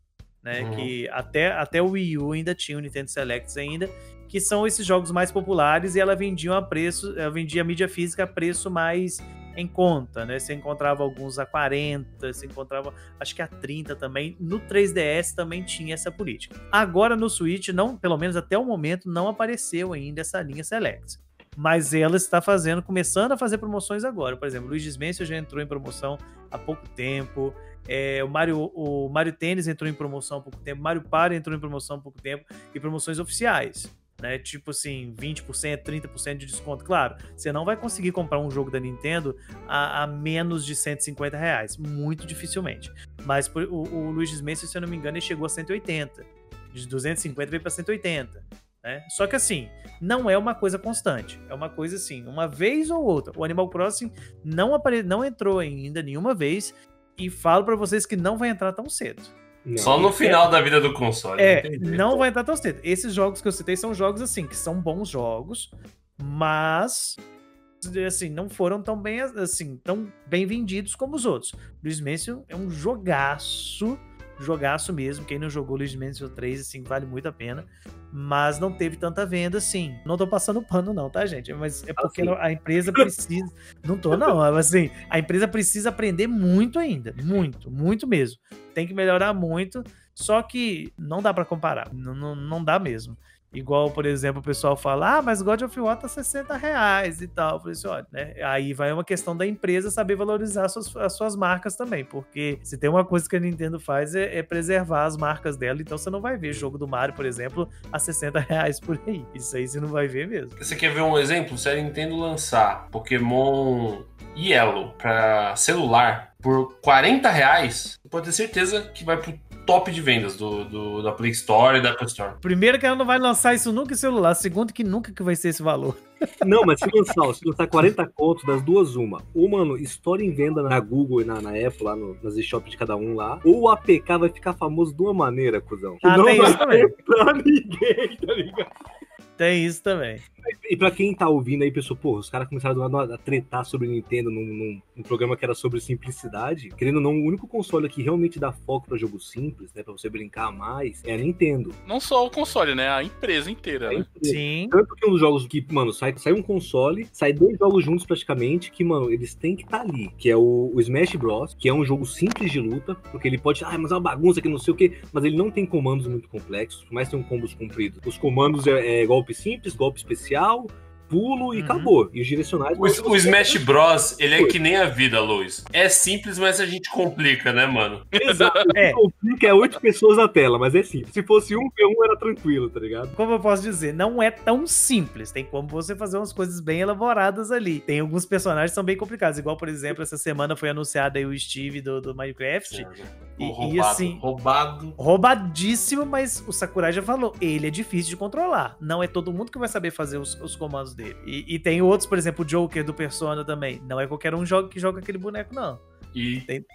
né? Uhum. Que até, até o Wii U ainda tinha o Nintendo Selects ainda, que são esses jogos mais populares e ela vendia a preço, ela vendia a mídia física a preço mais em conta, né? Você encontrava alguns a 40, você encontrava acho que a 30 também. No 3DS também tinha essa política. Agora no Switch, não, pelo menos até o momento, não apareceu ainda essa linha Select. Mas ela está fazendo, começando a fazer promoções agora. Por exemplo, Luigi's Mansion já entrou em promoção há pouco tempo. É, o, Mario, o Mario Tênis entrou em promoção há pouco tempo, Mario Party entrou em promoção há pouco tempo, e promoções oficiais. Né, tipo assim, 20%, 30% de desconto. Claro, você não vai conseguir comprar um jogo da Nintendo a, a menos de 150 reais, muito dificilmente. Mas o, o Luigi's Mansion, se eu não me engano, ele chegou a 180. De 250 veio para 180. Né? Só que assim, não é uma coisa constante. É uma coisa assim, uma vez ou outra. O Animal Crossing não, apare... não entrou ainda nenhuma vez e falo para vocês que não vai entrar tão cedo. Não. Só no final é, da vida do console. É, não vai entrar tão cedo. Esses jogos que eu citei são jogos assim, que são bons jogos, mas assim, não foram tão bem assim, tão bem vendidos como os outros. Luiz Mansion é um jogaço jogaço mesmo. Quem não jogou Luigi's Mansion 3, assim, vale muito a pena. Mas não teve tanta venda assim. Não tô passando pano, não, tá, gente? Mas é porque assim. a empresa precisa. Não tô, não. Mas assim, a empresa precisa aprender muito ainda. Muito, muito mesmo. Tem que melhorar muito. Só que não dá para comparar. Não, não, não dá mesmo. Igual, por exemplo, o pessoal fala, ah, mas God of War tá 60 reais e tal. Eu falei assim, olha, né? Aí vai uma questão da empresa saber valorizar as suas, as suas marcas também, porque se tem uma coisa que a Nintendo faz é, é, preservar as marcas dela, então você não vai ver jogo do Mario, por exemplo, a 60 reais por aí. Isso aí você não vai ver mesmo. Você quer ver um exemplo? Se a Nintendo lançar Pokémon Yellow para celular por 40 reais, pode ter certeza que vai pro top de vendas do, do, da Play Store e da Apple Store. Primeiro que ela não vai lançar isso nunca em celular. Segundo que nunca que vai ser esse valor. Não, mas se lançar, se lançar 40 contos das duas, uma. Ou, mano, história em venda na Google e na, na Apple, lá no, nas shops de cada um lá. Ou o APK vai ficar famoso de uma maneira, cuzão. Ah, não vai isso também. pra ninguém, tá ligado? Tem isso também. E pra quem tá ouvindo aí, pessoal, pô, os caras começaram a, tretar sobre Nintendo num, num, num, programa que era sobre simplicidade. Querendo ou não, o único console que realmente dá foco pra jogo simples, né? Pra você brincar mais, é a Nintendo. Não só o console, né? A empresa inteira, né? Empresa. Sim. Tanto que um dos jogos que, mano, sai, sai um console, sai dois jogos juntos praticamente, que, mano, eles têm que estar tá ali. Que é o, o, Smash Bros, que é um jogo simples de luta, porque ele pode, ah, mas é uma bagunça que não sei o quê, mas ele não tem comandos muito complexos, por mais que tenham combos compridos. Os comandos é, é golpe simples, golpe especial, pulo e Uhum. acabou. E os direcionais. O, o Smash Bros, ele é que nem a vida, Luiz. É simples, mas a gente complica, né, mano? Exato. É. O complica é oito pessoas na tela, mas é simples. Se fosse um v um era tranquilo, tá ligado? Como eu posso dizer, não é tão simples. Tem como você fazer umas coisas bem elaboradas ali. Tem alguns personagens que são bem complicados. Igual, por exemplo, essa semana foi anunciado aí o Steve do, do Minecraft. E roubado, assim- roubado. Roubadíssimo, mas o Sakurai já falou. Ele é difícil de controlar. Não é todo mundo que vai saber fazer os, os comandos dele. E, e tem outros, por exemplo, o Joker do Persona também. Não é qualquer um joga, que joga aquele boneco, não. E Tem-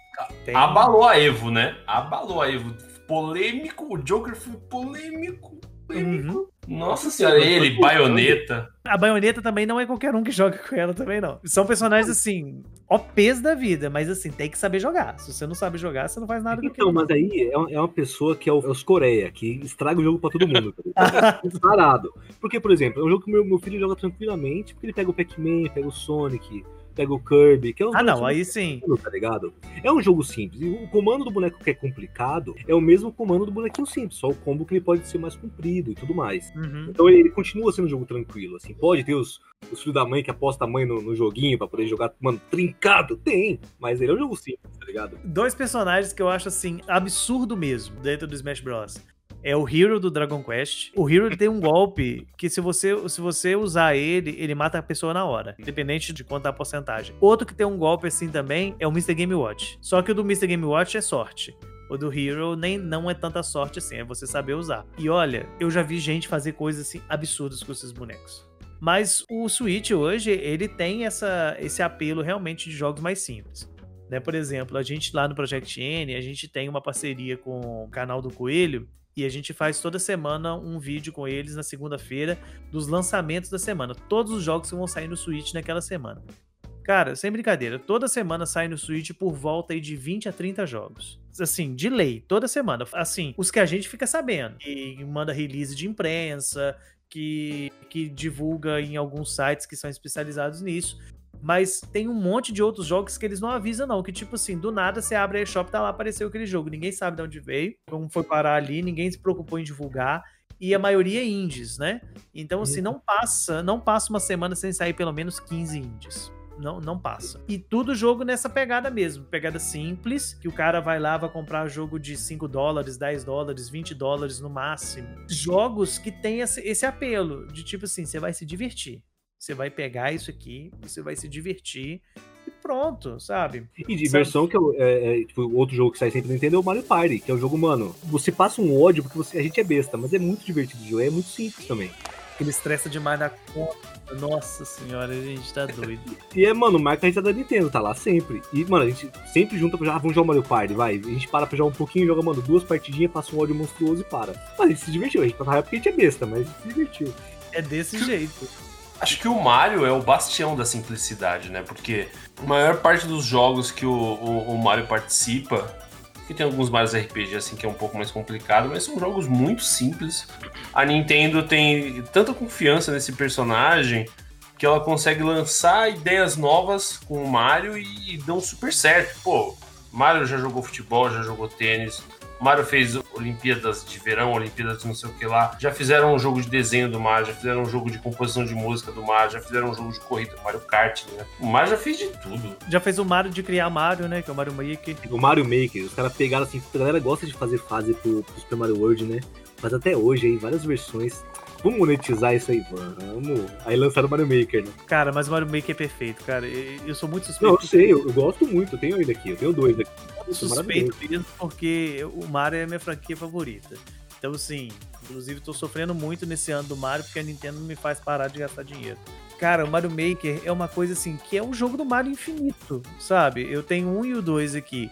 abalou a Evo, né? Abalou a Evo. Polêmico, o Joker foi polêmico. Polêmico. Nossa senhora, ele, baioneta. A baioneta também não é qualquer um que joga com ela também, não. São personagens, assim, OPs da vida, mas assim, tem que saber jogar. Se você não sabe jogar, você não faz nada com Então, aquilo. mas aí é uma- é uma pessoa que é, o- é os Coreia, que estraga o jogo pra todo mundo. Tá ligado? Parado. Porque, por exemplo, é um jogo que meu, meu filho joga tranquilamente, porque ele pega o Pac-Man, pega o Sonic, pega o Kirby, que é um Ah, não, aí sim. tá ligado? É um jogo simples. E o comando do boneco que é complicado é o mesmo comando do bonequinho simples, só o combo que ele pode ser mais comprido e tudo mais. Uhum. Então ele continua sendo um jogo tranquilo, assim. Pode ter os, os filhos da mãe que aposta a mãe no, no joguinho pra poder jogar, mano, trincado? Tem, mas ele é um jogo simples, tá ligado? Dois personagens que eu acho, assim, absurdo mesmo dentro do Smash Bros. É o Hero do Dragon Quest. O Hero tem um golpe que, se você, se você usar ele, ele mata a pessoa na hora, independente de quanto a porcentagem. Outro que tem um golpe assim também é o Mr. Game Watch. Só que o do Mr. Game Watch é sorte. O do Hero nem não é tanta sorte assim, é você saber usar. E olha, eu já vi gente fazer coisas assim absurdas com esses bonecos. Mas o Switch hoje, ele tem essa, esse apelo realmente de jogos mais simples. Né? Por exemplo, a gente lá no Project N, a gente tem uma parceria com o canal do Coelho e a gente faz toda semana um vídeo com eles na segunda-feira dos lançamentos da semana. Todos os jogos que vão sair no Switch naquela semana. Cara, sem brincadeira, toda semana sai no Switch por volta de 20 a 30 jogos. Assim, de lei, toda semana. Assim, os que a gente fica sabendo. E manda release de imprensa, que, que divulga em alguns sites que são especializados nisso. Mas tem um monte de outros jogos que eles não avisam, não. Que, tipo assim, do nada você abre a eShop tá lá, apareceu aquele jogo. Ninguém sabe de onde veio, como foi parar ali, ninguém se preocupou em divulgar. E a maioria é indies, né? Então, assim, não passa, não passa uma semana sem sair pelo menos 15 indies. Não, não passa. E tudo jogo nessa pegada mesmo. Pegada simples, que o cara vai lá, vai comprar jogo de 5 dólares, 10 dólares, 20 dólares no máximo. Jogos que tem esse, esse apelo, de tipo assim, você vai se divertir. Você vai pegar isso aqui, você vai se divertir e pronto, sabe? E diversão, que é, o- é- é, tipo, outro jogo que sai sempre no Nintendo é o Mario Party, que é um jogo, mano, você passa um ódio porque você, a gente é besta, mas é muito divertido é muito simples também. Ele estressa demais na conta. Nossa senhora, a gente tá doido. E é, mano, marca a gente da Nintendo, tá lá sempre. E, mano, a gente sempre junta pra jogar, ah, vamos jogar Mario Party, vai. A gente para pra jogar um pouquinho, joga, mano, duas partidinhas, passa um ódio monstruoso e para. Mas a gente se divertiu, a gente passa raiva porque a gente é besta, mas a gente se divertiu. É desse jeito. Acho que o Mario é o bastião da simplicidade, né? Porque a maior parte dos jogos que o, o, o Mario participa, que tem alguns Marios RPG assim que é um pouco mais complicado, mas são jogos muito simples. A Nintendo tem tanta confiança nesse personagem que ela consegue lançar ideias novas com o Mario e dão super certo. Pô, Mario já jogou futebol, já jogou tênis. Mario fez Olimpíadas de verão, Olimpíadas de não sei o que lá. Já fizeram um jogo de desenho do Mario, já fizeram um jogo de composição de música do Mario, já fizeram um jogo de corrida do Mario Kart, né? O Mario já fez de tudo. Já fez o Mario de criar Mario, né? Que é o Mario Maker. O Mario Maker, os caras pegaram assim, a galera gosta de fazer fase pro, pro Super Mario World, né? Mas até hoje aí, várias versões. Vamos monetizar isso aí, vamos. Aí lançaram o Mario Maker, né? Cara, mas o Mario Maker é perfeito, cara. Eu sou muito Não, suspeito. eu sei, eu, eu gosto muito, eu tenho ainda aqui, eu tenho dois aqui. Eu sou suspeito mesmo porque o Mario é a minha franquia favorita. Então, assim, inclusive tô sofrendo muito nesse ano do Mario porque a Nintendo não me faz parar de gastar dinheiro. Cara, o Mario Maker é uma coisa assim, que é um jogo do Mario infinito, sabe? Eu tenho um e o dois aqui.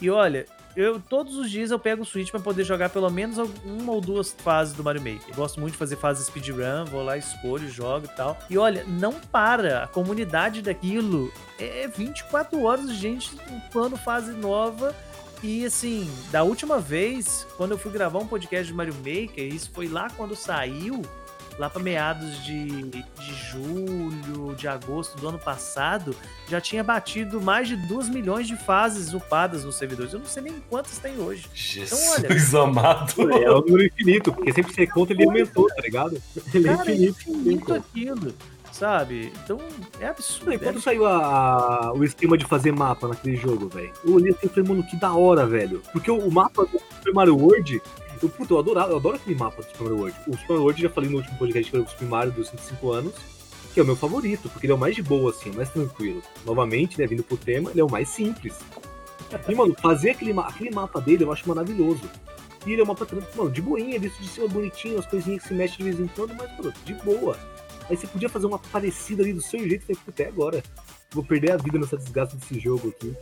E olha, eu todos os dias eu pego o Switch pra poder jogar pelo menos uma ou duas fases do Mario Maker. Gosto muito de fazer fase speedrun, vou lá, escolho, jogo e tal. E olha, não para. A comunidade daquilo é 24 horas de gente upando fase nova. E assim, da última vez, quando eu fui gravar um podcast de Mario Maker, isso foi lá quando saiu, lá para meados de, de julho, de agosto do ano passado, já tinha batido mais de 2 milhões de fases upadas nos servidores. Eu não sei nem quantas tem hoje. Jesus amado. É o número infinito, porque sempre que você conta ele aumentou, tá ligado? Ele é Cara, é infinito. infinito como. aquilo. sabe? Então é absurdo. E é quando saiu a- o esquema de fazer mapa naquele jogo, velho, eu olhei assim e falei, mano, que da hora, velho. Porque o, o mapa do Super Mario World, eu, puta, eu, eu adoro aquele mapa do Super Mario World. O Super Mario World, já falei no último podcast que foi o Super Mario dos 105 anos, que é o meu favorito, porque ele é o mais de boa, assim, o mais tranquilo. Novamente, né, vindo pro tema, ele é o mais simples. E, mano, fazer aquele, aquele mapa dele eu acho maravilhoso. E ele é um mapa, mano, de boinha, visto de cima bonitinho, as coisinhas que se mexem de vez em quando, mas, mano, de boa. Aí você podia fazer uma parecida ali do seu jeito, eu falei, puta, é agora. Vou perder a vida nessa desgraça desse jogo aqui.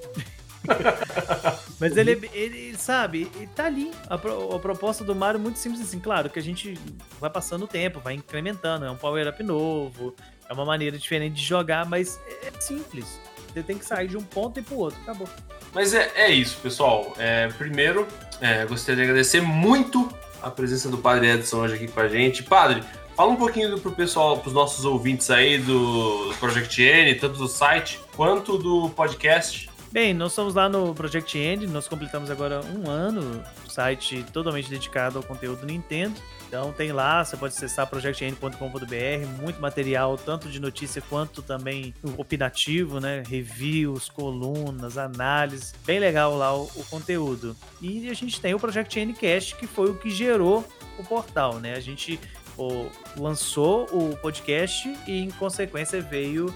Mas ele, é- ele sabe, ele tá ali. A, pro- a proposta do Mario é muito simples assim. Claro que a gente vai passando o tempo, vai incrementando. É um power-up novo, é uma maneira diferente de jogar, mas é simples. Você tem que sair de um ponto e pro outro. Acabou. Mas é, é isso, pessoal. É, primeiro, é, gostaria de agradecer muito a presença do Padre Edson hoje aqui com a gente. Padre, fala um pouquinho do, pro pessoal, pros nossos ouvintes aí do Project N, tanto do site quanto do podcast. Bem, nós estamos lá no Project End, nós completamos agora um ano, site totalmente dedicado ao conteúdo Nintendo. Então tem lá, você pode acessar projectend.com.br, muito material, tanto de notícia quanto também opinativo, né? Reviews, colunas, análises. Bem legal lá o, o conteúdo. E a gente tem o Project N Cast, que foi o que gerou o portal, né? A gente pô, lançou o podcast e, em consequência, veio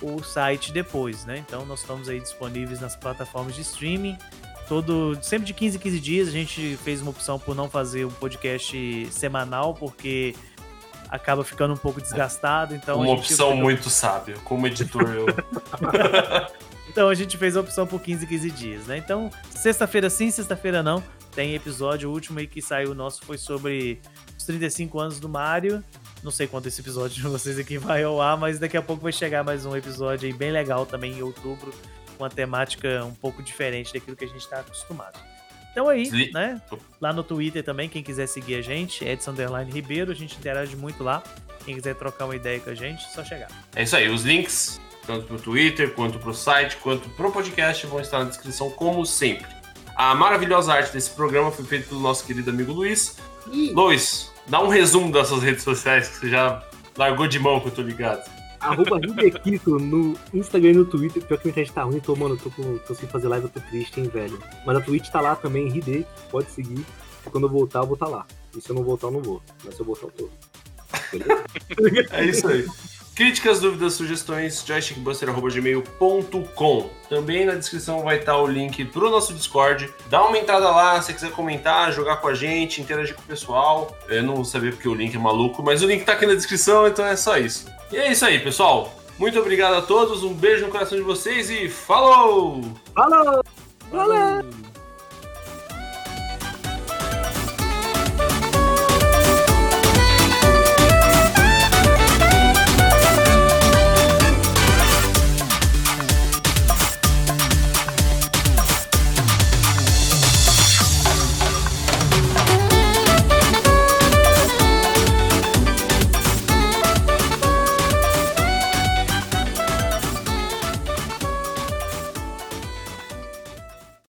o site depois, né? Então nós estamos aí disponíveis nas plataformas de streaming. Todo, sempre de 15 em 15 dias a gente fez uma opção por não fazer um podcast semanal, porque acaba ficando um pouco desgastado. Então Uma opção muito sábia. Como editor, eu. Então a gente fez a opção por 15 em 15 dias, né? Então, sexta-feira sim, sexta-feira não. Tem episódio, o último aí que saiu nosso foi sobre os 35 anos do Mario. Não sei quanto esse episódio de vocês aqui vai ao ar, mas daqui a pouco vai chegar mais um episódio aí bem legal também em outubro, com uma temática um pouco diferente daquilo que a gente está acostumado. Então aí, Sli- né? Lá no Twitter também, quem quiser seguir a gente, Edson Underline Ribeiro, a gente interage muito lá. Quem quiser trocar uma ideia com a gente, só chegar. É isso aí, os links, tanto pro Twitter, quanto pro site, quanto pro podcast, vão estar na descrição, como sempre. A maravilhosa arte desse programa foi feita pelo nosso querido amigo Luiz. Luiz, dá um resumo das suas redes sociais que você já largou de mão, que eu tô ligado. Arroba Ribequito no Instagram e no Twitter. Pior que a internet tá ruim, tô, mano, tô, com, tô sem fazer live, eu tô triste, hein, velho. Mas a Twitch tá lá também, RD, pode seguir. E quando eu voltar, eu vou estar lá. E se eu não voltar, eu não vou. Mas se eu voltar, eu tô. Beleza? É isso aí. Críticas, dúvidas, sugestões, joystickbuster.gmail.com. Também na descrição vai estar o link pro nosso Discord. Dá uma entrada lá, se quiser comentar, jogar com a gente, interagir com o pessoal. Eu não vou saber porque o link é maluco, mas o link tá aqui na descrição, então é só isso. E é isso aí, pessoal. Muito obrigado a todos, um beijo no coração de vocês e falou! Falou! Falou!